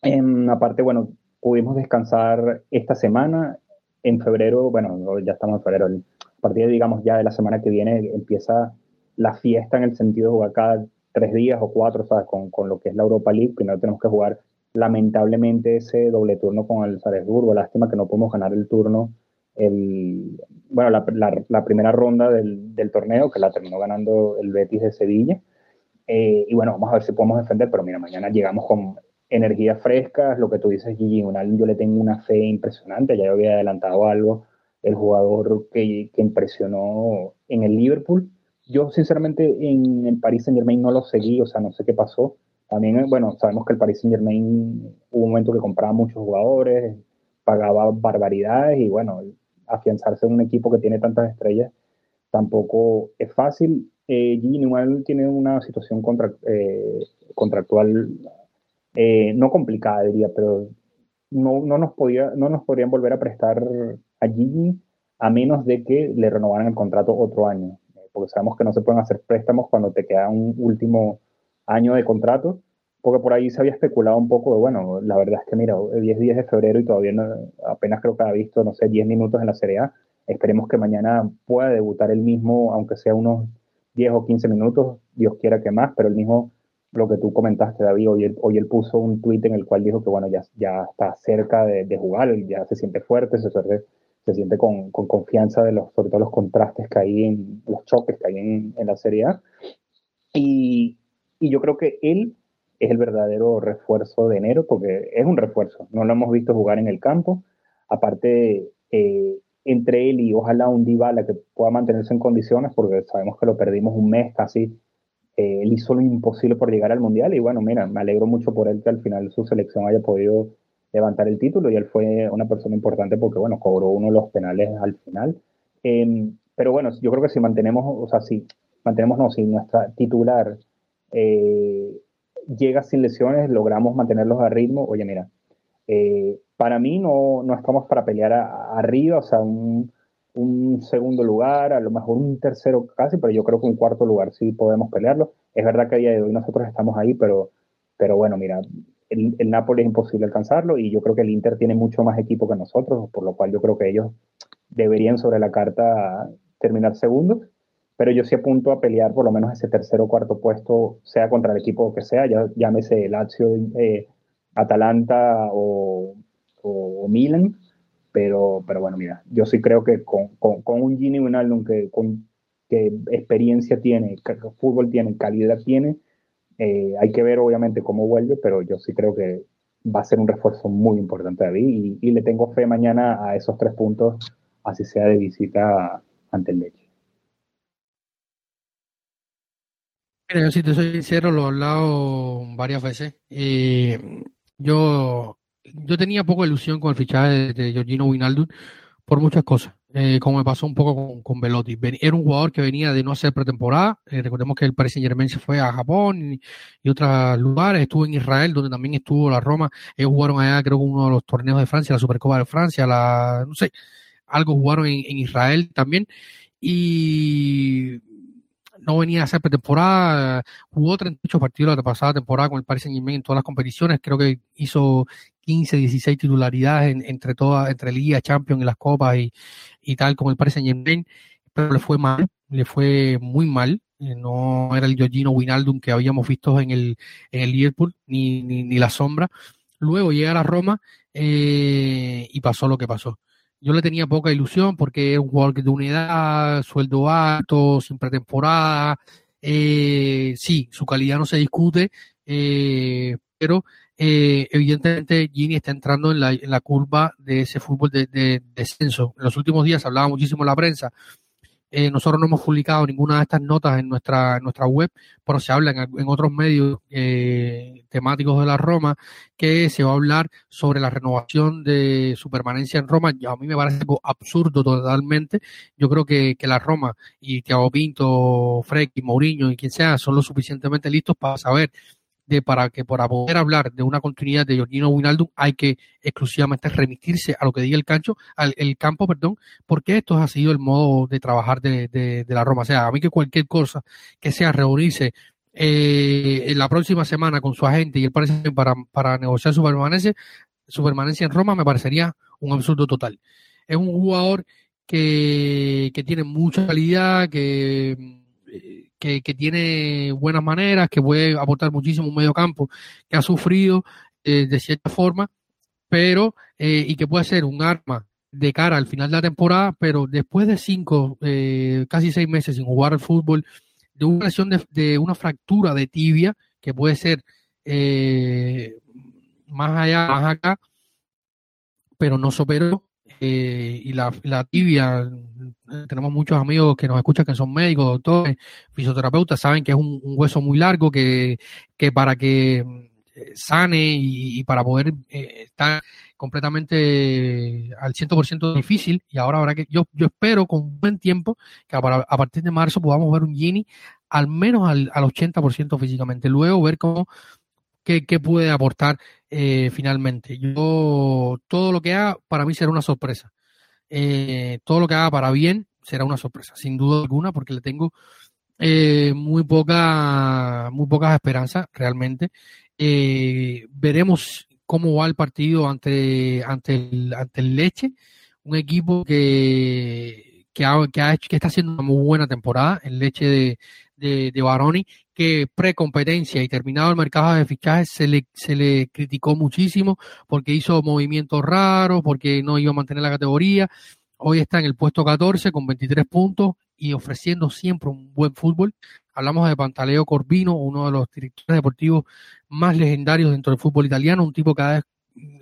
En, aparte, bueno, pudimos descansar esta semana, en febrero, bueno, ya estamos en febrero, a partir digamos, ya de la semana que viene empieza la fiesta en el sentido de jugar cada tres días o cuatro, sea, con, con lo que es la Europa League, primero tenemos que jugar lamentablemente ese doble turno con el Salzburgo. Lástima que no podemos ganar el turno, el, bueno, la, primera ronda del, del, torneo, que la terminó ganando el Betis de Sevilla. Eh, y bueno, vamos a ver si podemos defender, pero mira, mañana llegamos con energías frescas, lo que tú dices, Gigi, yo le tengo una fe impresionante, ya yo había adelantado algo, el jugador que, que impresionó en el Liverpool. Yo, sinceramente, en el Paris Saint Germain no lo seguí, o sea, no sé qué pasó también, bueno, sabemos que el Paris Saint Germain hubo un momento que compraba muchos jugadores, pagaba barbaridades y bueno, afianzarse en un equipo que tiene tantas estrellas tampoco es fácil. Eh, igual tiene una situación eh, contractual eh, no complicada, diría, pero no, no, nos podía, no nos podrían volver a prestar a Gini a menos de que le renovaran el contrato otro año, porque sabemos que no se pueden hacer préstamos cuando te queda un último año de contrato, porque por ahí se había especulado un poco de, bueno, la verdad es que mira, 10 días de febrero y todavía apenas creo que ha visto, no sé, 10 minutos en la Serie A. Esperemos que mañana pueda debutar el mismo, aunque sea unos 10 o 15 minutos, Dios quiera que más, pero el mismo, lo que tú comentaste, David, hoy él, hoy él puso un tuit en el cual dijo que, bueno, ya, ya está cerca de, de jugar, ya se siente fuerte, se, se siente con, con, confianza de los, sobre todo los contrastes que hay en, los choques que hay en, en la Serie A. Y, y yo creo que él es el verdadero refuerzo de enero, porque es un refuerzo, no lo hemos visto jugar en el campo. Aparte, eh, entre él y ojalá un Dybala que pueda mantenerse en condiciones, porque sabemos que lo perdimos un mes casi, eh, él hizo lo imposible por llegar al Mundial y bueno, mira, me alegro mucho por él que al final su selección haya podido levantar el título y él fue una persona importante porque bueno, cobró uno de los penales al final. Em, pero bueno, yo creo que si mantenemos, o sea, si mantenemos, no, si nuestra titular eh, llega sin lesiones, logramos mantenerlos a ritmo. Oye, mira, eh, para mí no, no, estamos para pelear arriba, o sea, un, un, segundo lugar, a lo mejor un tercero casi, pero yo creo que un cuarto lugar sí podemos pelearlo. Es verdad que a día de hoy nosotros estamos ahí, pero, pero bueno, mira, el, el, Napoli es imposible alcanzarlo y yo creo que el Inter tiene mucho más equipo que nosotros, por lo cual yo creo que ellos deberían sobre la carta terminar segundos, pero yo sí apunto a pelear por lo menos ese tercer o cuarto puesto, sea contra el equipo que sea, ya llámese Lazio, eh, Atalanta o, o, Milan, pero, pero bueno, mira, yo sí creo que con, con, con un Gini Wijnaldum que, con, que experiencia tiene, que fútbol tiene, calidad tiene, eh, hay que ver obviamente cómo vuelve, pero yo sí creo que va a ser un refuerzo muy importante a y, le tengo fe mañana a esos tres puntos, así sea de visita ante el Leche. Mira, yo si te soy sincero, lo he hablado varias veces. Yo, yo tenía poco ilusión con el fichaje de, de Giorgino Wijnaldum por muchas cosas, eh, como me pasó un poco con, con Velotti. Era un jugador que venía de no hacer pretemporada. Eh, recordemos que el Paris Saint Germain se fue a Japón y, otros lugares. Estuvo en Israel, donde también estuvo la Roma. Ellos jugaron allá, creo uno de los torneos de Francia, la Supercopa de Francia, la, no sé, algo jugaron en, en Israel también. Y no venía a hacer pretemporada, jugó 38 partidos la pasada temporada con el Paris Saint Germain en todas las competiciones, creo que hizo 15, 16 titularidades en, entre todas, entre Liga, Champions y las copas y, y tal con el Paris Saint Germain, pero le fue mal, le fue muy mal, eh, no era el Giorgino Winaldum que habíamos visto en el, en el Liverpool, ni, ni, ni la sombra. Luego llega a la Roma eh, y pasó lo que pasó. Yo le tenía poca ilusión porque es un jugador de unidad, sueldo alto, sin pretemporada. Eh, sí, su calidad no se discute, pero eh, evidentemente Gini está entrando en la, curva de ese fútbol de, de, descenso. En los últimos días hablaba muchísimo en la prensa eh, nosotros no hemos publicado ninguna de estas notas en nuestra, en nuestra web, pero se habla en, otros medios eh, temáticos de la Roma que se va a hablar sobre la renovación de su permanencia en Roma. A mí me parece absurdo totalmente. Yo creo que, que la Roma y Thiago Pinto, Frecchi, Mourinho y quien sea son lo suficientemente listos para saber de para que para poder hablar de una continuidad de Giorgino Wijnaldum hay que exclusivamente remitirse a lo que diga el cancho, al el campo, perdón, porque esto ha sido el modo de trabajar de, de, la Roma. O sea, a mí que cualquier cosa que sea reunirse eh, en la próxima semana con su agente y el parece para, para negociar su permanencia, su permanencia en Roma me parecería un absurdo total. Es un jugador que, que tiene mucha calidad, que que, que, tiene buenas maneras, que puede aportar muchísimo un medio campo que ha sufrido eh, de cierta forma, pero eh, y que puede ser un arma de cara al final de la temporada, pero después de cinco, eh, casi seis meses sin jugar al fútbol, de una lesión de, una fractura de tibia, que puede ser eh, más allá, más acá, pero no superó, eh, y la, tibia, tenemos muchos amigos que nos escuchan que son médicos, doctores, fisioterapeutas, saben que es un, hueso muy largo que, que para que eh, sane y, para poder eh, estar completamente al 100% difícil y ahora habrá que yo, yo espero con buen tiempo que a, a partir de marzo podamos ver un Gini al menos al, al 80% físicamente, luego ver cómo qué, qué puede aportar eh, finalmente. Yo, todo lo que haga para mí será una sorpresa. Eh, todo lo que haga para bien será una sorpresa, sin duda alguna, porque le tengo eh, muy poca, muy pocas esperanzas realmente. Eh, veremos cómo va el partido ante, ante el, ante el Leche, un equipo que, que, ha, que, ha hecho, que está haciendo una muy buena temporada, el Leche de, de, de Baroni, que pre-competencia y terminado el mercado de fichajes se le, se le criticó muchísimo porque hizo movimientos raros, porque no iba a mantener la categoría. Hoy está en el puesto 14 con 23 puntos y ofreciendo siempre un buen fútbol. Hablamos de Pantaleo Corbino, uno de los directores deportivos más legendarios dentro del fútbol italiano, un tipo que ha,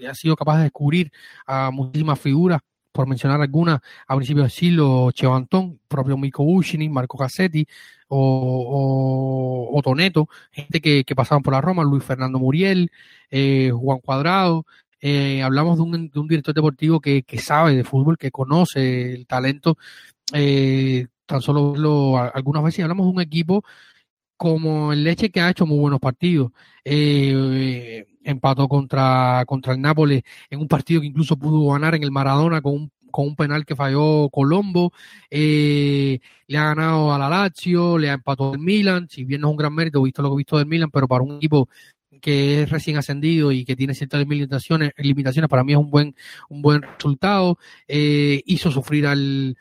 ha sido capaz de descubrir a muchísimas figuras por mencionar algunas, a principios de siglo, Cheo Antón, propio Mico Ushini, Marco Cassetti o, o, o Toneto, gente que, que, pasaban por la Roma, Luis Fernando Muriel, eh, Juan Cuadrado, eh, hablamos de un, de un, director deportivo que, que, sabe de fútbol, que conoce el talento, eh, tan solo lo, algunas veces hablamos de un equipo como el Leche que ha hecho muy buenos partidos. Eh, empató contra, contra el Nápoles en un partido que incluso pudo ganar en el Maradona con un, con un penal que falló Colombo. Eh, le ha ganado a la Lazio, le ha empatado el Milan, si bien no es un gran mérito, visto lo que he visto del Milan, pero para un equipo que es recién ascendido y que tiene ciertas limitaciones, limitaciones para mí es un buen, un buen resultado. Eh, hizo sufrir al,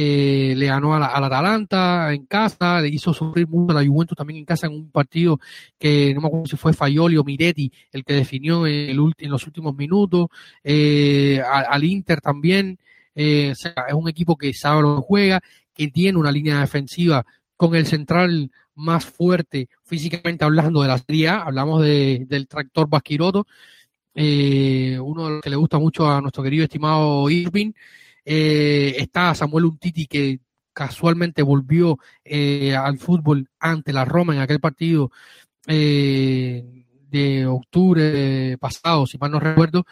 eh, le ganó a la, Atalanta en casa, le hizo sufrir mucho a la Juventus también en casa en un partido que no me acuerdo si fue Fayoli o Miretti el que definió en, los últimos minutos, eh, al, Inter también, eh, es un equipo que sabe lo que juega, que tiene una línea defensiva con el central más fuerte físicamente hablando de la Serie A, hablamos de, del tractor Basquiroto, uno de los que le gusta mucho a nuestro querido estimado Irving, eh, está Samuel Untiti que casualmente volvió eh, al fútbol ante la Roma en aquel partido eh, de octubre pasado, si mal no recuerdo,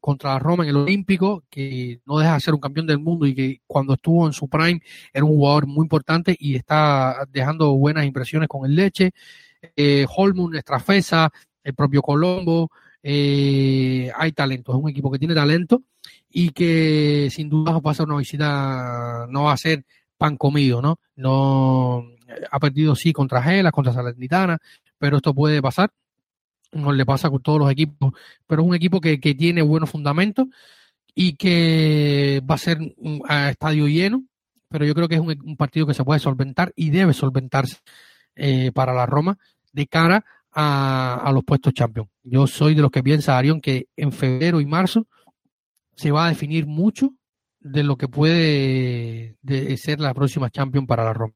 contra la Roma en el Olímpico, que no deja de ser un campeón del mundo y que cuando estuvo en su prime era un jugador muy importante y está dejando buenas impresiones con el Leche. Holmund, Estrafesa, el propio Colombo, hay talento, es un equipo que tiene talento y que sin duda va a ser una visita, no va a ser pan comido, ¿no? No ha perdido sí contra Gela, contra Salernitana, pero esto puede pasar, no le pasa con todos los equipos, pero es un equipo que, que tiene buenos fundamentos y que va a ser a estadio lleno, pero yo creo que es un, partido que se puede solventar y debe solventarse eh, para la Roma de cara a, a los puestos Champions. Yo soy de los que piensa, Arión, que en febrero y marzo se va a definir mucho de lo que puede ser la próxima Champions para la Roma.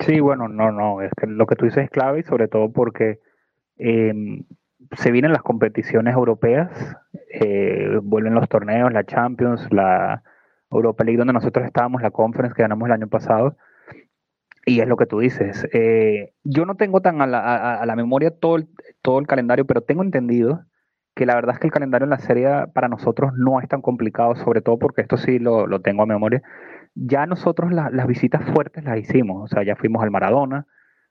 Sí, bueno, no, no, es que lo que tú dices es clave y sobre todo porque em, se vienen las competiciones europeas, eh, vuelven los torneos, la Champions, la Europa League donde nosotros estábamos, la Conference que ganamos el año pasado, y es lo que tú dices. Eh, yo no tengo tan a la, a la memoria todo todo el calendario, pero tengo entendido que la verdad es que el calendario en la serie para nosotros no es tan complicado, sobre todo porque esto sí lo, tengo a memoria. Ya nosotros las visitas fuertes las hicimos, o sea, ya fuimos al Maradona,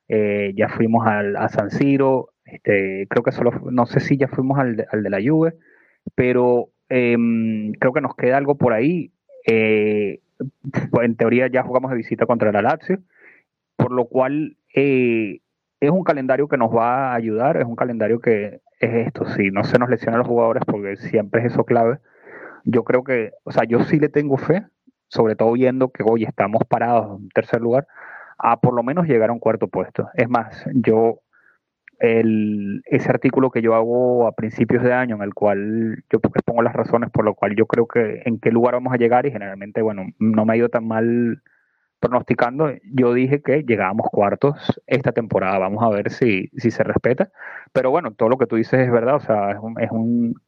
eh, ya fuimos al, a San Siro, este, creo que solo, no sé si ya fuimos al de, al de la Juve, pero em, creo que nos queda algo por ahí. Eh, en teoría ya jugamos de visita contra la Lazio, por lo cual eh, es un calendario que nos va a ayudar, es un calendario que es esto, si no se nos lesionan los jugadores, porque siempre es eso clave, yo creo que, o sea, yo sí le tengo fe, sobre todo viendo que hoy estamos parados en tercer lugar, a por lo menos llegar a un cuarto puesto. Es más, yo, el, ese artículo que yo hago a principios de año, en el cual yo pongo las razones por lo cual yo creo que en qué lugar vamos a llegar y generalmente, bueno, no me ha ido tan mal pronosticando, yo dije que llegábamos cuartos esta temporada. Vamos a ver si, si se respeta. Pero bueno, todo lo que tú dices es verdad. O sea, es un, es un,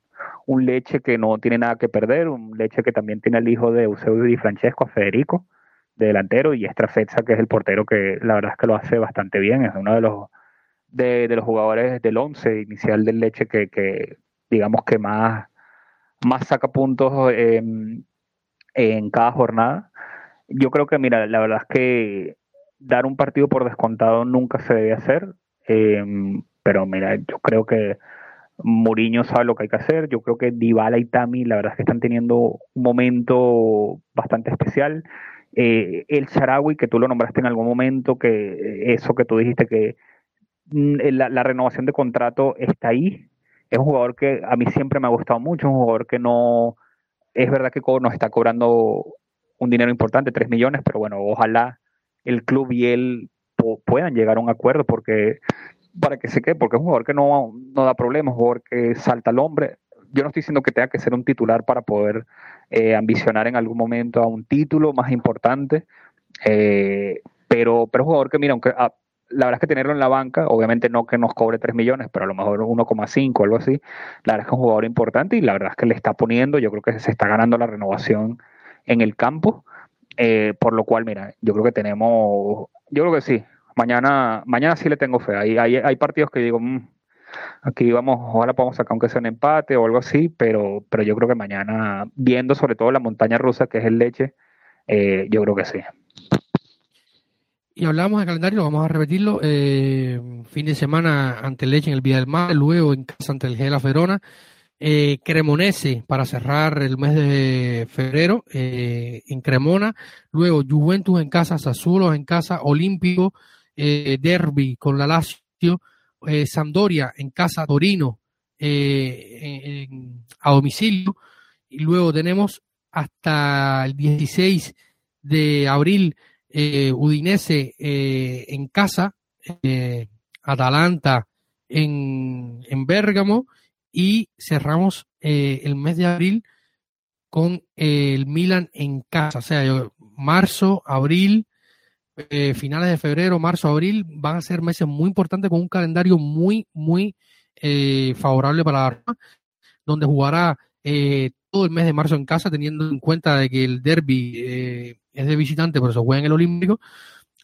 un leche que no tiene nada que perder. Un leche que también tiene el hijo de Eusebio Di Francesco, Federico, de delantero, y Estrafezza, que es el portero que la verdad es que lo hace bastante bien. Es uno de los, de, los jugadores del once inicial del leche que, que digamos que más, más saca puntos en, en cada jornada yo creo que, mira, la verdad es que dar un partido por descontado nunca se debe hacer, em, pero mira, yo creo que Mourinho sabe lo que hay que hacer, yo creo que Dybala y Tami la verdad es que están teniendo un momento bastante especial. Eh, el Sharawi, que tú lo nombraste en algún momento, que eso que tú dijiste que mm, la, la, renovación de contrato está ahí. Es un jugador que a mí siempre me ha gustado mucho, un jugador que no, es verdad que nos está cobrando un dinero importante, 3 millones, pero bueno, ojalá el club y él puedan llegar a un acuerdo porque para que se quede, porque es un jugador que no, no da problemas, un jugador que salta al hombre. Yo no estoy diciendo que tenga que ser un titular para poder eh, ambicionar en algún momento a un título más importante, eh, pero, pero es un jugador que, mira, aunque ah, la verdad es que tenerlo en la banca, obviamente no que nos cobre 3 millones, pero a lo mejor 1,5 algo así, la verdad es que es un jugador importante y la verdad es que le está poniendo, yo creo que se está ganando la renovación en el campo. Eh, por lo cual, mira, yo creo que tenemos, yo creo que sí, mañana, mañana sí le tengo fe. Hay, hay, hay partidos que digo, mm, aquí vamos, ojalá podamos sacar aunque sea un empate o algo así, pero, pero yo creo que mañana, viendo sobre todo la montaña rusa que es el leche, eh, yo creo que sí. Y hablamos de calendario, vamos a repetirlo. Eh, fin de semana ante Leche en el Vía del Mar, luego en casa ante el Gela Verona eh, Cremonese para cerrar el mes de febrero eh, en Cremona, luego Juventus en casa, Sassuolo en casa, Olímpico, eh, Derby con la Lazio Sampdoria en casa, Torino a domicilio, y luego tenemos hasta el 16 de abril Udinese en casa, Atalanta en, en Bérgamo y cerramos el mes de abril con el Milan en casa. O sea, marzo, abril, finales de febrero, marzo, abril van a ser meses muy importantes con un calendario muy, muy favorable para la Roma, donde jugará todo el mes de marzo en casa, teniendo en cuenta de que el derby es de visitante, por eso juega en el Olímpico,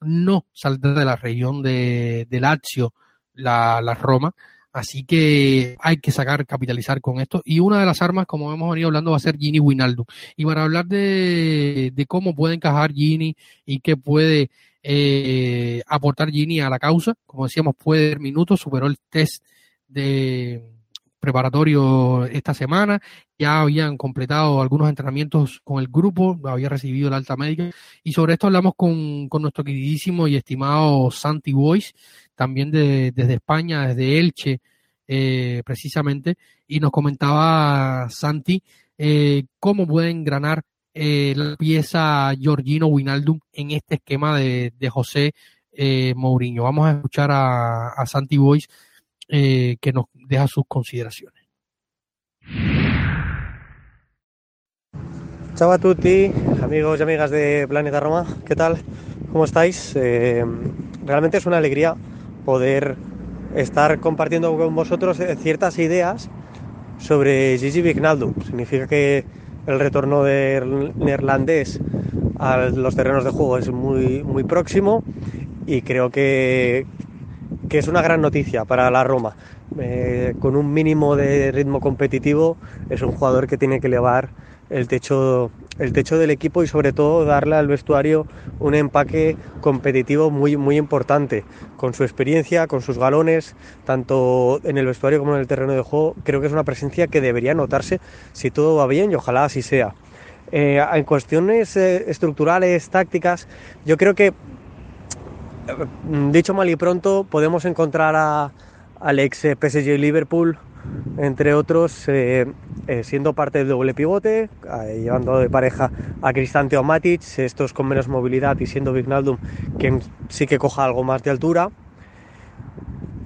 no saldrá de la región de, de Lazio, la, la, Roma. Así que hay que sacar, capitalizar con esto. Y una de las armas, como hemos venido hablando, va a ser Gini Winaldo. Y para hablar de, de cómo puede encajar Gini y qué puede eh, aportar Gini a la causa, como decíamos, puede dar minutos, superó el test de, preparatorio esta semana, ya habían completado algunos entrenamientos con el grupo, había recibido la alta médica. Y sobre esto hablamos con, con nuestro queridísimo y estimado Santi Boys, también de, desde España, desde Elche eh, precisamente, y nos comentaba Santi eh, cómo pueden granar eh, la pieza Georgino Winaldum en este esquema de, de José eh, Mourinho. Vamos a escuchar a, a Santi Boys eh, que nos deja sus consideraciones. Ciao a tutti, amigos y amigas de Planeta Roma, ¿qué tal? ¿Cómo estáis? Eh, realmente es una alegría poder estar compartiendo con vosotros eh, ciertas ideas sobre Gigi Vignaldo. Significa que el retorno del neerlandés a los terrenos de juego es muy, muy próximo y creo que, que es una gran noticia para la Roma. Eh, con un mínimo de ritmo competitivo es un jugador que tiene que elevar el techo, el techo del equipo y sobre todo darle al vestuario un empaque competitivo muy, muy importante. Con su experiencia, con sus galones, tanto en el vestuario como en el terreno de juego, creo que es una presencia que debería notarse si todo va bien y ojalá así sea. Eh, en cuestiones eh, estructurales, tácticas, yo creo que dicho mal y pronto, podemos encontrar a, al ex eh, PSG Liverpool, entre otros, eh, eh, siendo parte del doble pivote, llevando de pareja a Cristante o Matic, estos con menos movilidad y siendo Vignaldum quien sí que coja algo más de altura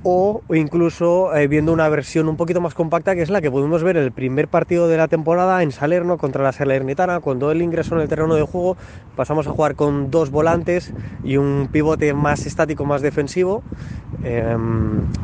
o incluso eh, viendo una versión un poquito más compacta que es la que pudimos ver el primer partido de la temporada en Salerno contra la Salernitana cuando el ingreso en el terreno de juego pasamos a jugar con dos volantes y un pivote más estático más defensivo. Eh,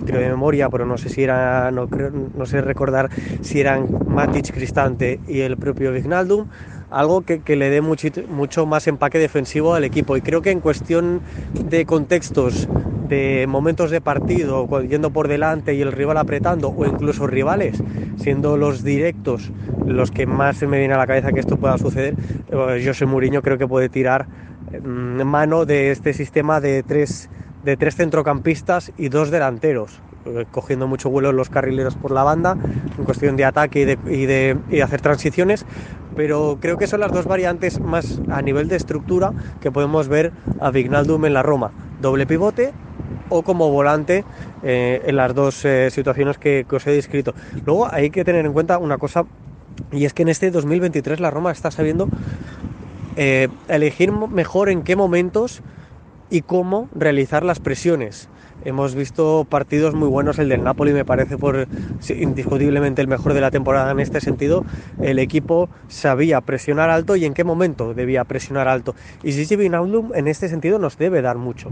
tiro de memoria pero no sé si era no, creo, no sé recordar si eran Matic Cristante y el propio Vignaldum algo que, que le dé mucho, mucho más empaque defensivo al equipo. Y creo que en cuestión de contextos de momentos de partido, yendo por delante y el rival apretando, o incluso rivales, siendo los directos los que más se me viene a la cabeza que esto pueda suceder, eh, José Mourinho creo que puede tirar mm, mano de este sistema de tres, de tres centrocampistas y dos delanteros, eh, cogiendo mucho vuelo los carrileros por la banda, en cuestión de ataque y de, y de, y hacer transiciones, pero creo que son las dos variantes más a nivel de estructura que podemos ver a Vignaldum en la Roma. Doble pivote o como volante eh, en las dos eh, situaciones que, os he descrito. Luego hay que tener en cuenta una cosa, y es que en este 2023 la Roma está sabiendo eh, elegir mejor en qué momentos y cómo realizar las presiones. Hemos visto partidos muy buenos, el del Napoli me parece por indiscutiblemente el mejor de la temporada en este sentido. El equipo sabía presionar alto y en qué momento debía presionar alto. Y Gigi Wijnaldum en este sentido nos debe dar mucho.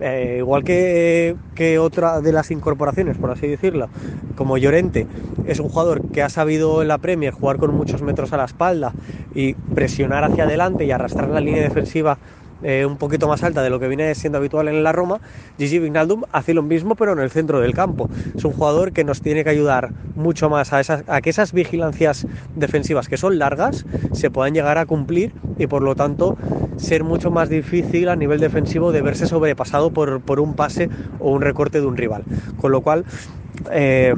Eh, igual que, que, otra de las incorporaciones, por así decirlo, como Llorente, es un jugador que ha sabido en la Premier jugar con muchos metros a la espalda y presionar hacia adelante y arrastrar la línea defensiva eh, un poquito más alta de lo que viene siendo habitual en la Roma, Gigi Vignaldum hace lo mismo pero en el centro del campo. Es un jugador que nos tiene que ayudar mucho más a, esas, a que esas vigilancias defensivas que son largas se puedan llegar a cumplir y por lo tanto ser mucho más difícil a nivel defensivo de verse sobrepasado por, un pase o un recorte de un rival. Con lo cual... Eh,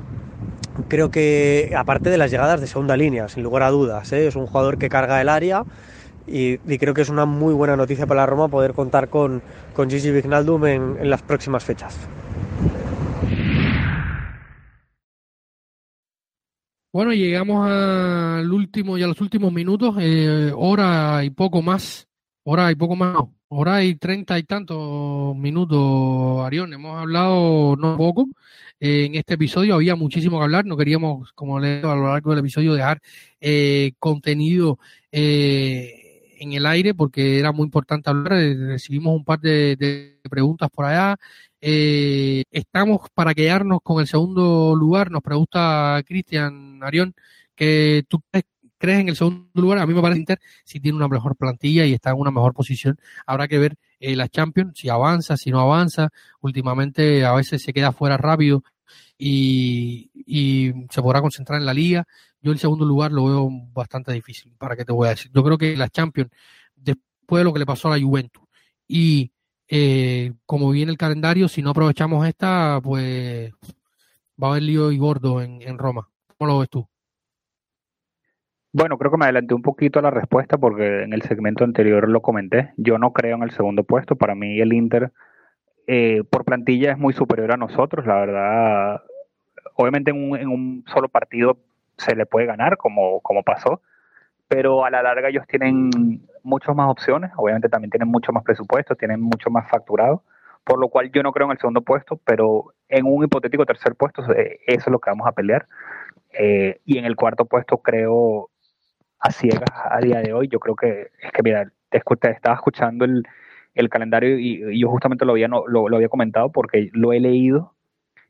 creo que aparte de las llegadas de segunda línea, sin lugar a dudas, ¿eh? es un jugador que carga el área, y, creo que es una muy buena noticia para la Roma poder contar con, con Gigi Vignaldum en, las próximas fechas. Bueno, llegamos al último y a los últimos minutos, eh, hora y poco más, hora y poco más, hora y treinta y tantos minutos, Arión. Hemos hablado no poco eh, en este episodio, había muchísimo que hablar, no queríamos, como le a lo largo del episodio dejar eh, contenido. Eh, en el aire porque era muy importante hablar. Recibimos un par de preguntas por allá, eh, estamos para quedarnos con el segundo lugar. Nos pregunta Cristian Arión que tú crees, en el segundo lugar. A mí me parece Inter si tiene una mejor plantilla y está en una mejor posición. Habrá que ver eh, la Champions, si avanza, si no avanza. Últimamente a veces se queda fuera rápido y, y se podrá concentrar en la liga. Yo el segundo lugar lo veo bastante difícil, para qué te voy a decir. Yo creo que la Champions, después de lo que le pasó a la Juventus y eh, como viene el calendario, si no aprovechamos esta, pues va a haber lío y gordo en, en Roma. ¿Cómo lo ves tú? Bueno, creo que me adelanté un poquito a la respuesta porque en el segmento anterior lo comenté. Yo no creo en el segundo puesto. Para mí el Inter eh, por plantilla es muy superior a nosotros. La verdad, obviamente en un, en un solo partido se le puede ganar como, como pasó, pero a la larga ellos tienen muchas más opciones, obviamente también tienen mucho más presupuesto, tienen mucho más facturado, por lo cual yo no creo en el segundo puesto, pero en un hipotético tercer puesto eh, eso es lo que vamos a pelear. Eh, y en el cuarto puesto creo a ciegas a día de hoy, yo creo que es que mira, te, estaba escuchando el, el calendario y, yo justamente lo había, lo, lo había comentado porque lo he leído,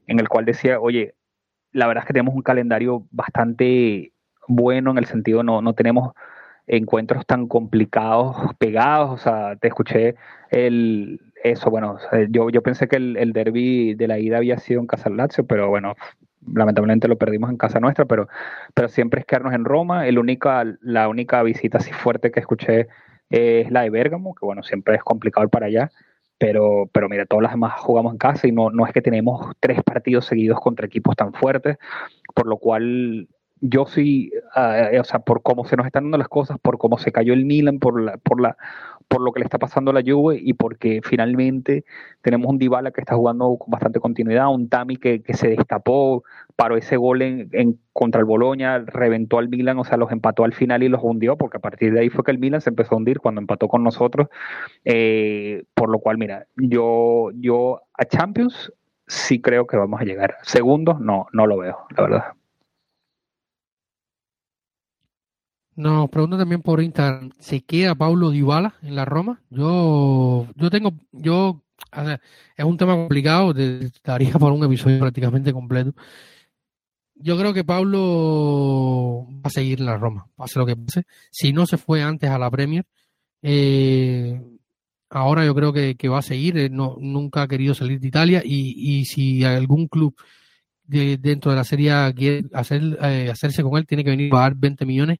en el cual decía, oye, la verdad es que tenemos un calendario bastante bueno en el sentido no, no tenemos encuentros tan complicados pegados, o sea, te escuché el eso, bueno, yo, yo pensé que el, el derby de la ida había sido en Casa Lazio, pero bueno, lamentablemente lo perdimos en casa nuestra, pero, pero siempre es quedarnos en Roma. El única, la única visita así fuerte que escuché es la de Bérgamo, que bueno, siempre es complicado para allá, pero, pero mira, todas las demás jugamos en casa y no, no es que tenemos tres partidos seguidos contra equipos tan fuertes, por lo cual yo sí, uh, o sea, por cómo se nos están dando las cosas, por cómo se cayó el Milan, por la, por la, por lo que le está pasando a la Juve y porque finalmente tenemos un Dybala que está jugando con bastante continuidad, un Tami que, que se destapó, paró ese gol en, en, contra el Boloña, reventó al Milan, o sea, los empató al final y los hundió, porque a partir de ahí fue que el Milan se empezó a hundir cuando empató con nosotros, eh, por lo cual, mira, yo, yo a Champions sí creo que vamos a llegar. Segundos, no, no lo veo, la verdad. Nos preguntan también por Instagram, ¿se queda Paulo Dybala en la Roma? Yo, yo tengo, yo, es un tema complicado, te daría por un episodio prácticamente completo. Yo creo que Paulo va a seguir en la Roma, pase lo que pase. Si no se fue antes a la Premier, eh, ahora yo creo que, va a seguir. no, nunca ha querido salir de Italia y, y si algún club de, dentro de la serie quiere hacer, eh, hacerse con él, tiene que venir a pagar 20 millones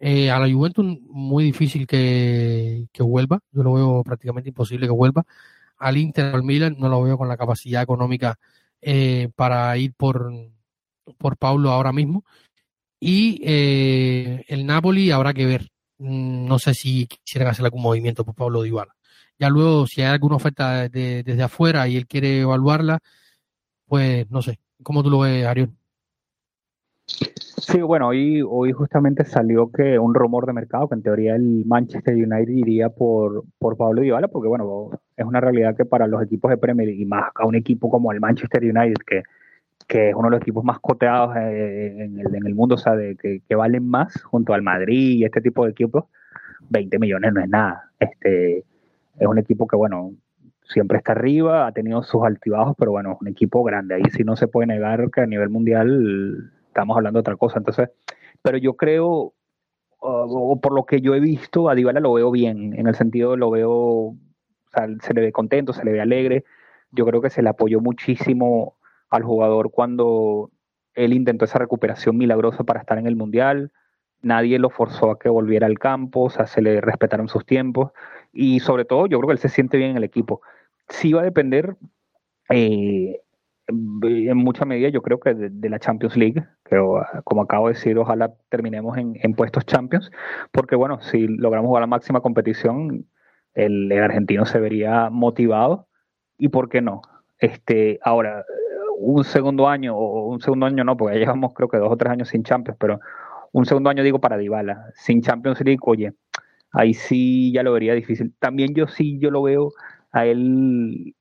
eh, a la Juventus muy difícil que, que, vuelva, yo lo veo prácticamente imposible que vuelva. Al Inter, al Milan, no lo veo con la capacidad económica eh, para ir por, por Paulo ahora mismo. Y eh, el Napoli habrá que ver. Mm, no sé si quisieran hacer algún movimiento por Pablo Dybala. Ya luego, si hay alguna oferta desde afuera y él quiere evaluarla, pues no sé. ¿Cómo tú lo ves, Arión? Sí, bueno, hoy, hoy justamente salió que un rumor de mercado que en teoría el Manchester United iría por, por Pablo Dybala, porque bueno, es una realidad que para los equipos de Premier y más a un equipo como el Manchester United, que, que es uno de los equipos más coteados eh, en el, en el mundo, o sea, de, que, que, valen más junto al Madrid y este tipo de equipos, 20 millones no es nada. Este, es un equipo que, bueno, siempre está arriba, ha tenido sus altibajos, pero bueno, es un equipo grande. Ahí sí no se puede negar que a nivel mundial estamos hablando de otra cosa. Entonces, pero yo creo, o por lo que yo he visto, a Dybala lo veo bien, en el sentido lo veo, o sea, se le ve contento, se le ve alegre. Yo creo que se le apoyó muchísimo al jugador cuando él intentó esa recuperación milagrosa para estar en el Mundial. Nadie lo forzó a que volviera al campo, o sea, se le respetaron sus tiempos. Y sobre todo, yo creo que él se siente bien en el equipo. Sí va a depender eh, en mucha medida yo creo que de, la Champions League, pero como acabo de decir, ojalá terminemos en, puestos Champions, porque bueno, si logramos jugar la máxima competición, el, argentino se vería motivado y por qué no. Este, ahora, un segundo año, o un segundo año no, porque ya llevamos creo que dos o tres años sin Champions, pero un segundo año digo para Dybala, sin Champions League, oye, ahí sí ya lo vería difícil. También yo sí, yo lo veo a él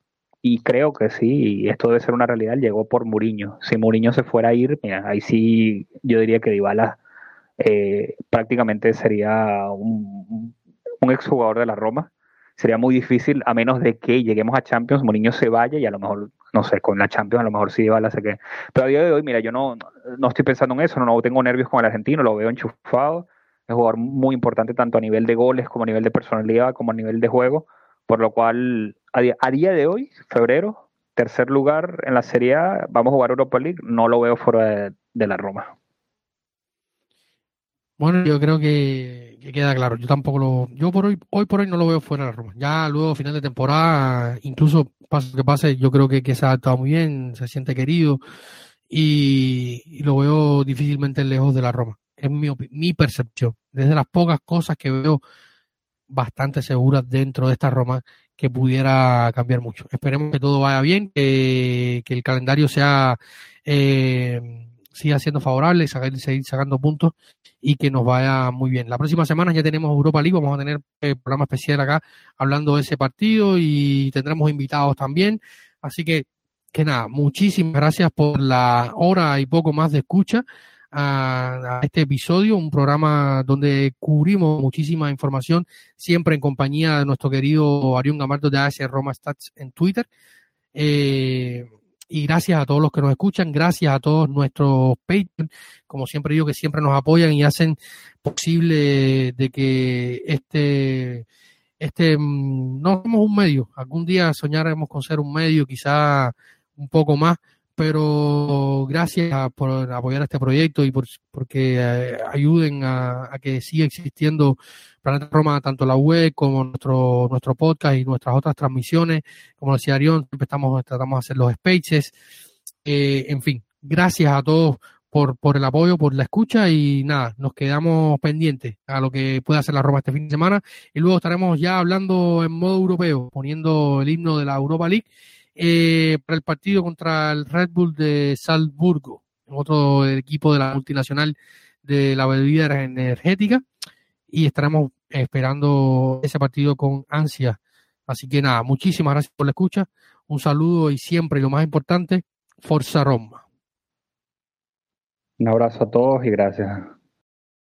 y creo que sí, esto debe ser una realidad, llegó por Muriño. Si Muriño se fuera a ir, mira, ahí sí yo diría que Dybala eh, prácticamente sería un, un exjugador de la Roma. Sería muy difícil, a menos de que lleguemos a Champions, Mourinho se vaya y a lo mejor, no sé, con la Champions a lo mejor sí Dybala sé que. Pero a día de hoy, mira, yo no, no estoy pensando en eso, no, tengo nervios con el argentino, lo veo enchufado. Es un jugador muy importante tanto a nivel de goles como a nivel de personalidad, como a nivel de juego. Por lo cual, a día, de hoy, febrero, tercer lugar en la Serie A, vamos a jugar Europa League, no lo veo fuera de la Roma. Bueno, yo creo que, queda claro. Yo tampoco lo. Yo por hoy, hoy por hoy no lo veo fuera de la Roma. Ya luego, final de temporada, incluso pase que pase, yo creo que, que se ha adaptado muy bien, se siente querido y, lo veo difícilmente lejos de la Roma. Es mi, mi percepción. Desde las pocas cosas que veo bastante seguras dentro de esta Roma que pudiera cambiar mucho. Esperemos que todo vaya bien, que, que el calendario sea. Eh, siga siendo favorable, seguir sacando puntos y que nos vaya muy bien. La próxima semana ya tenemos Europa League, vamos a tener eh, programa especial acá hablando de ese partido y tendremos invitados también. Así que, que nada, muchísimas gracias por la hora y poco más de escucha a, este episodio, un programa donde cubrimos muchísima información, siempre en compañía de nuestro querido Arión Gamardo de AS Roma Stats en Twitter. Eh, y gracias a todos los que nos escuchan, gracias a todos nuestros Patreon, como siempre digo, que siempre nos apoyan y hacen posible de que este, este, mm, no somos un medio, algún día soñaremos con ser un medio, quizá un poco más, pero gracias por apoyar este proyecto y por porque eh, ayuden a, que siga existiendo Planeta Roma, tanto la web como nuestro, nuestro podcast y nuestras otras transmisiones. Como decía Arión, siempre estamos, tratamos de hacer los spaces. Eh, en fin, gracias a todos por, por el apoyo, por la escucha y nada, nos quedamos pendientes a lo que pueda hacer la Roma este fin de semana y luego estaremos ya hablando en modo europeo, poniendo el himno de la Europa League eh, para el partido contra el Red Bull de Salzburgo, otro equipo de la multinacional de la bebida energética, y estaremos esperando ese partido con ansia. Así que nada, muchísimas gracias por la escucha, un saludo y siempre, y lo más importante, Forza Roma. Un abrazo a todos y gracias.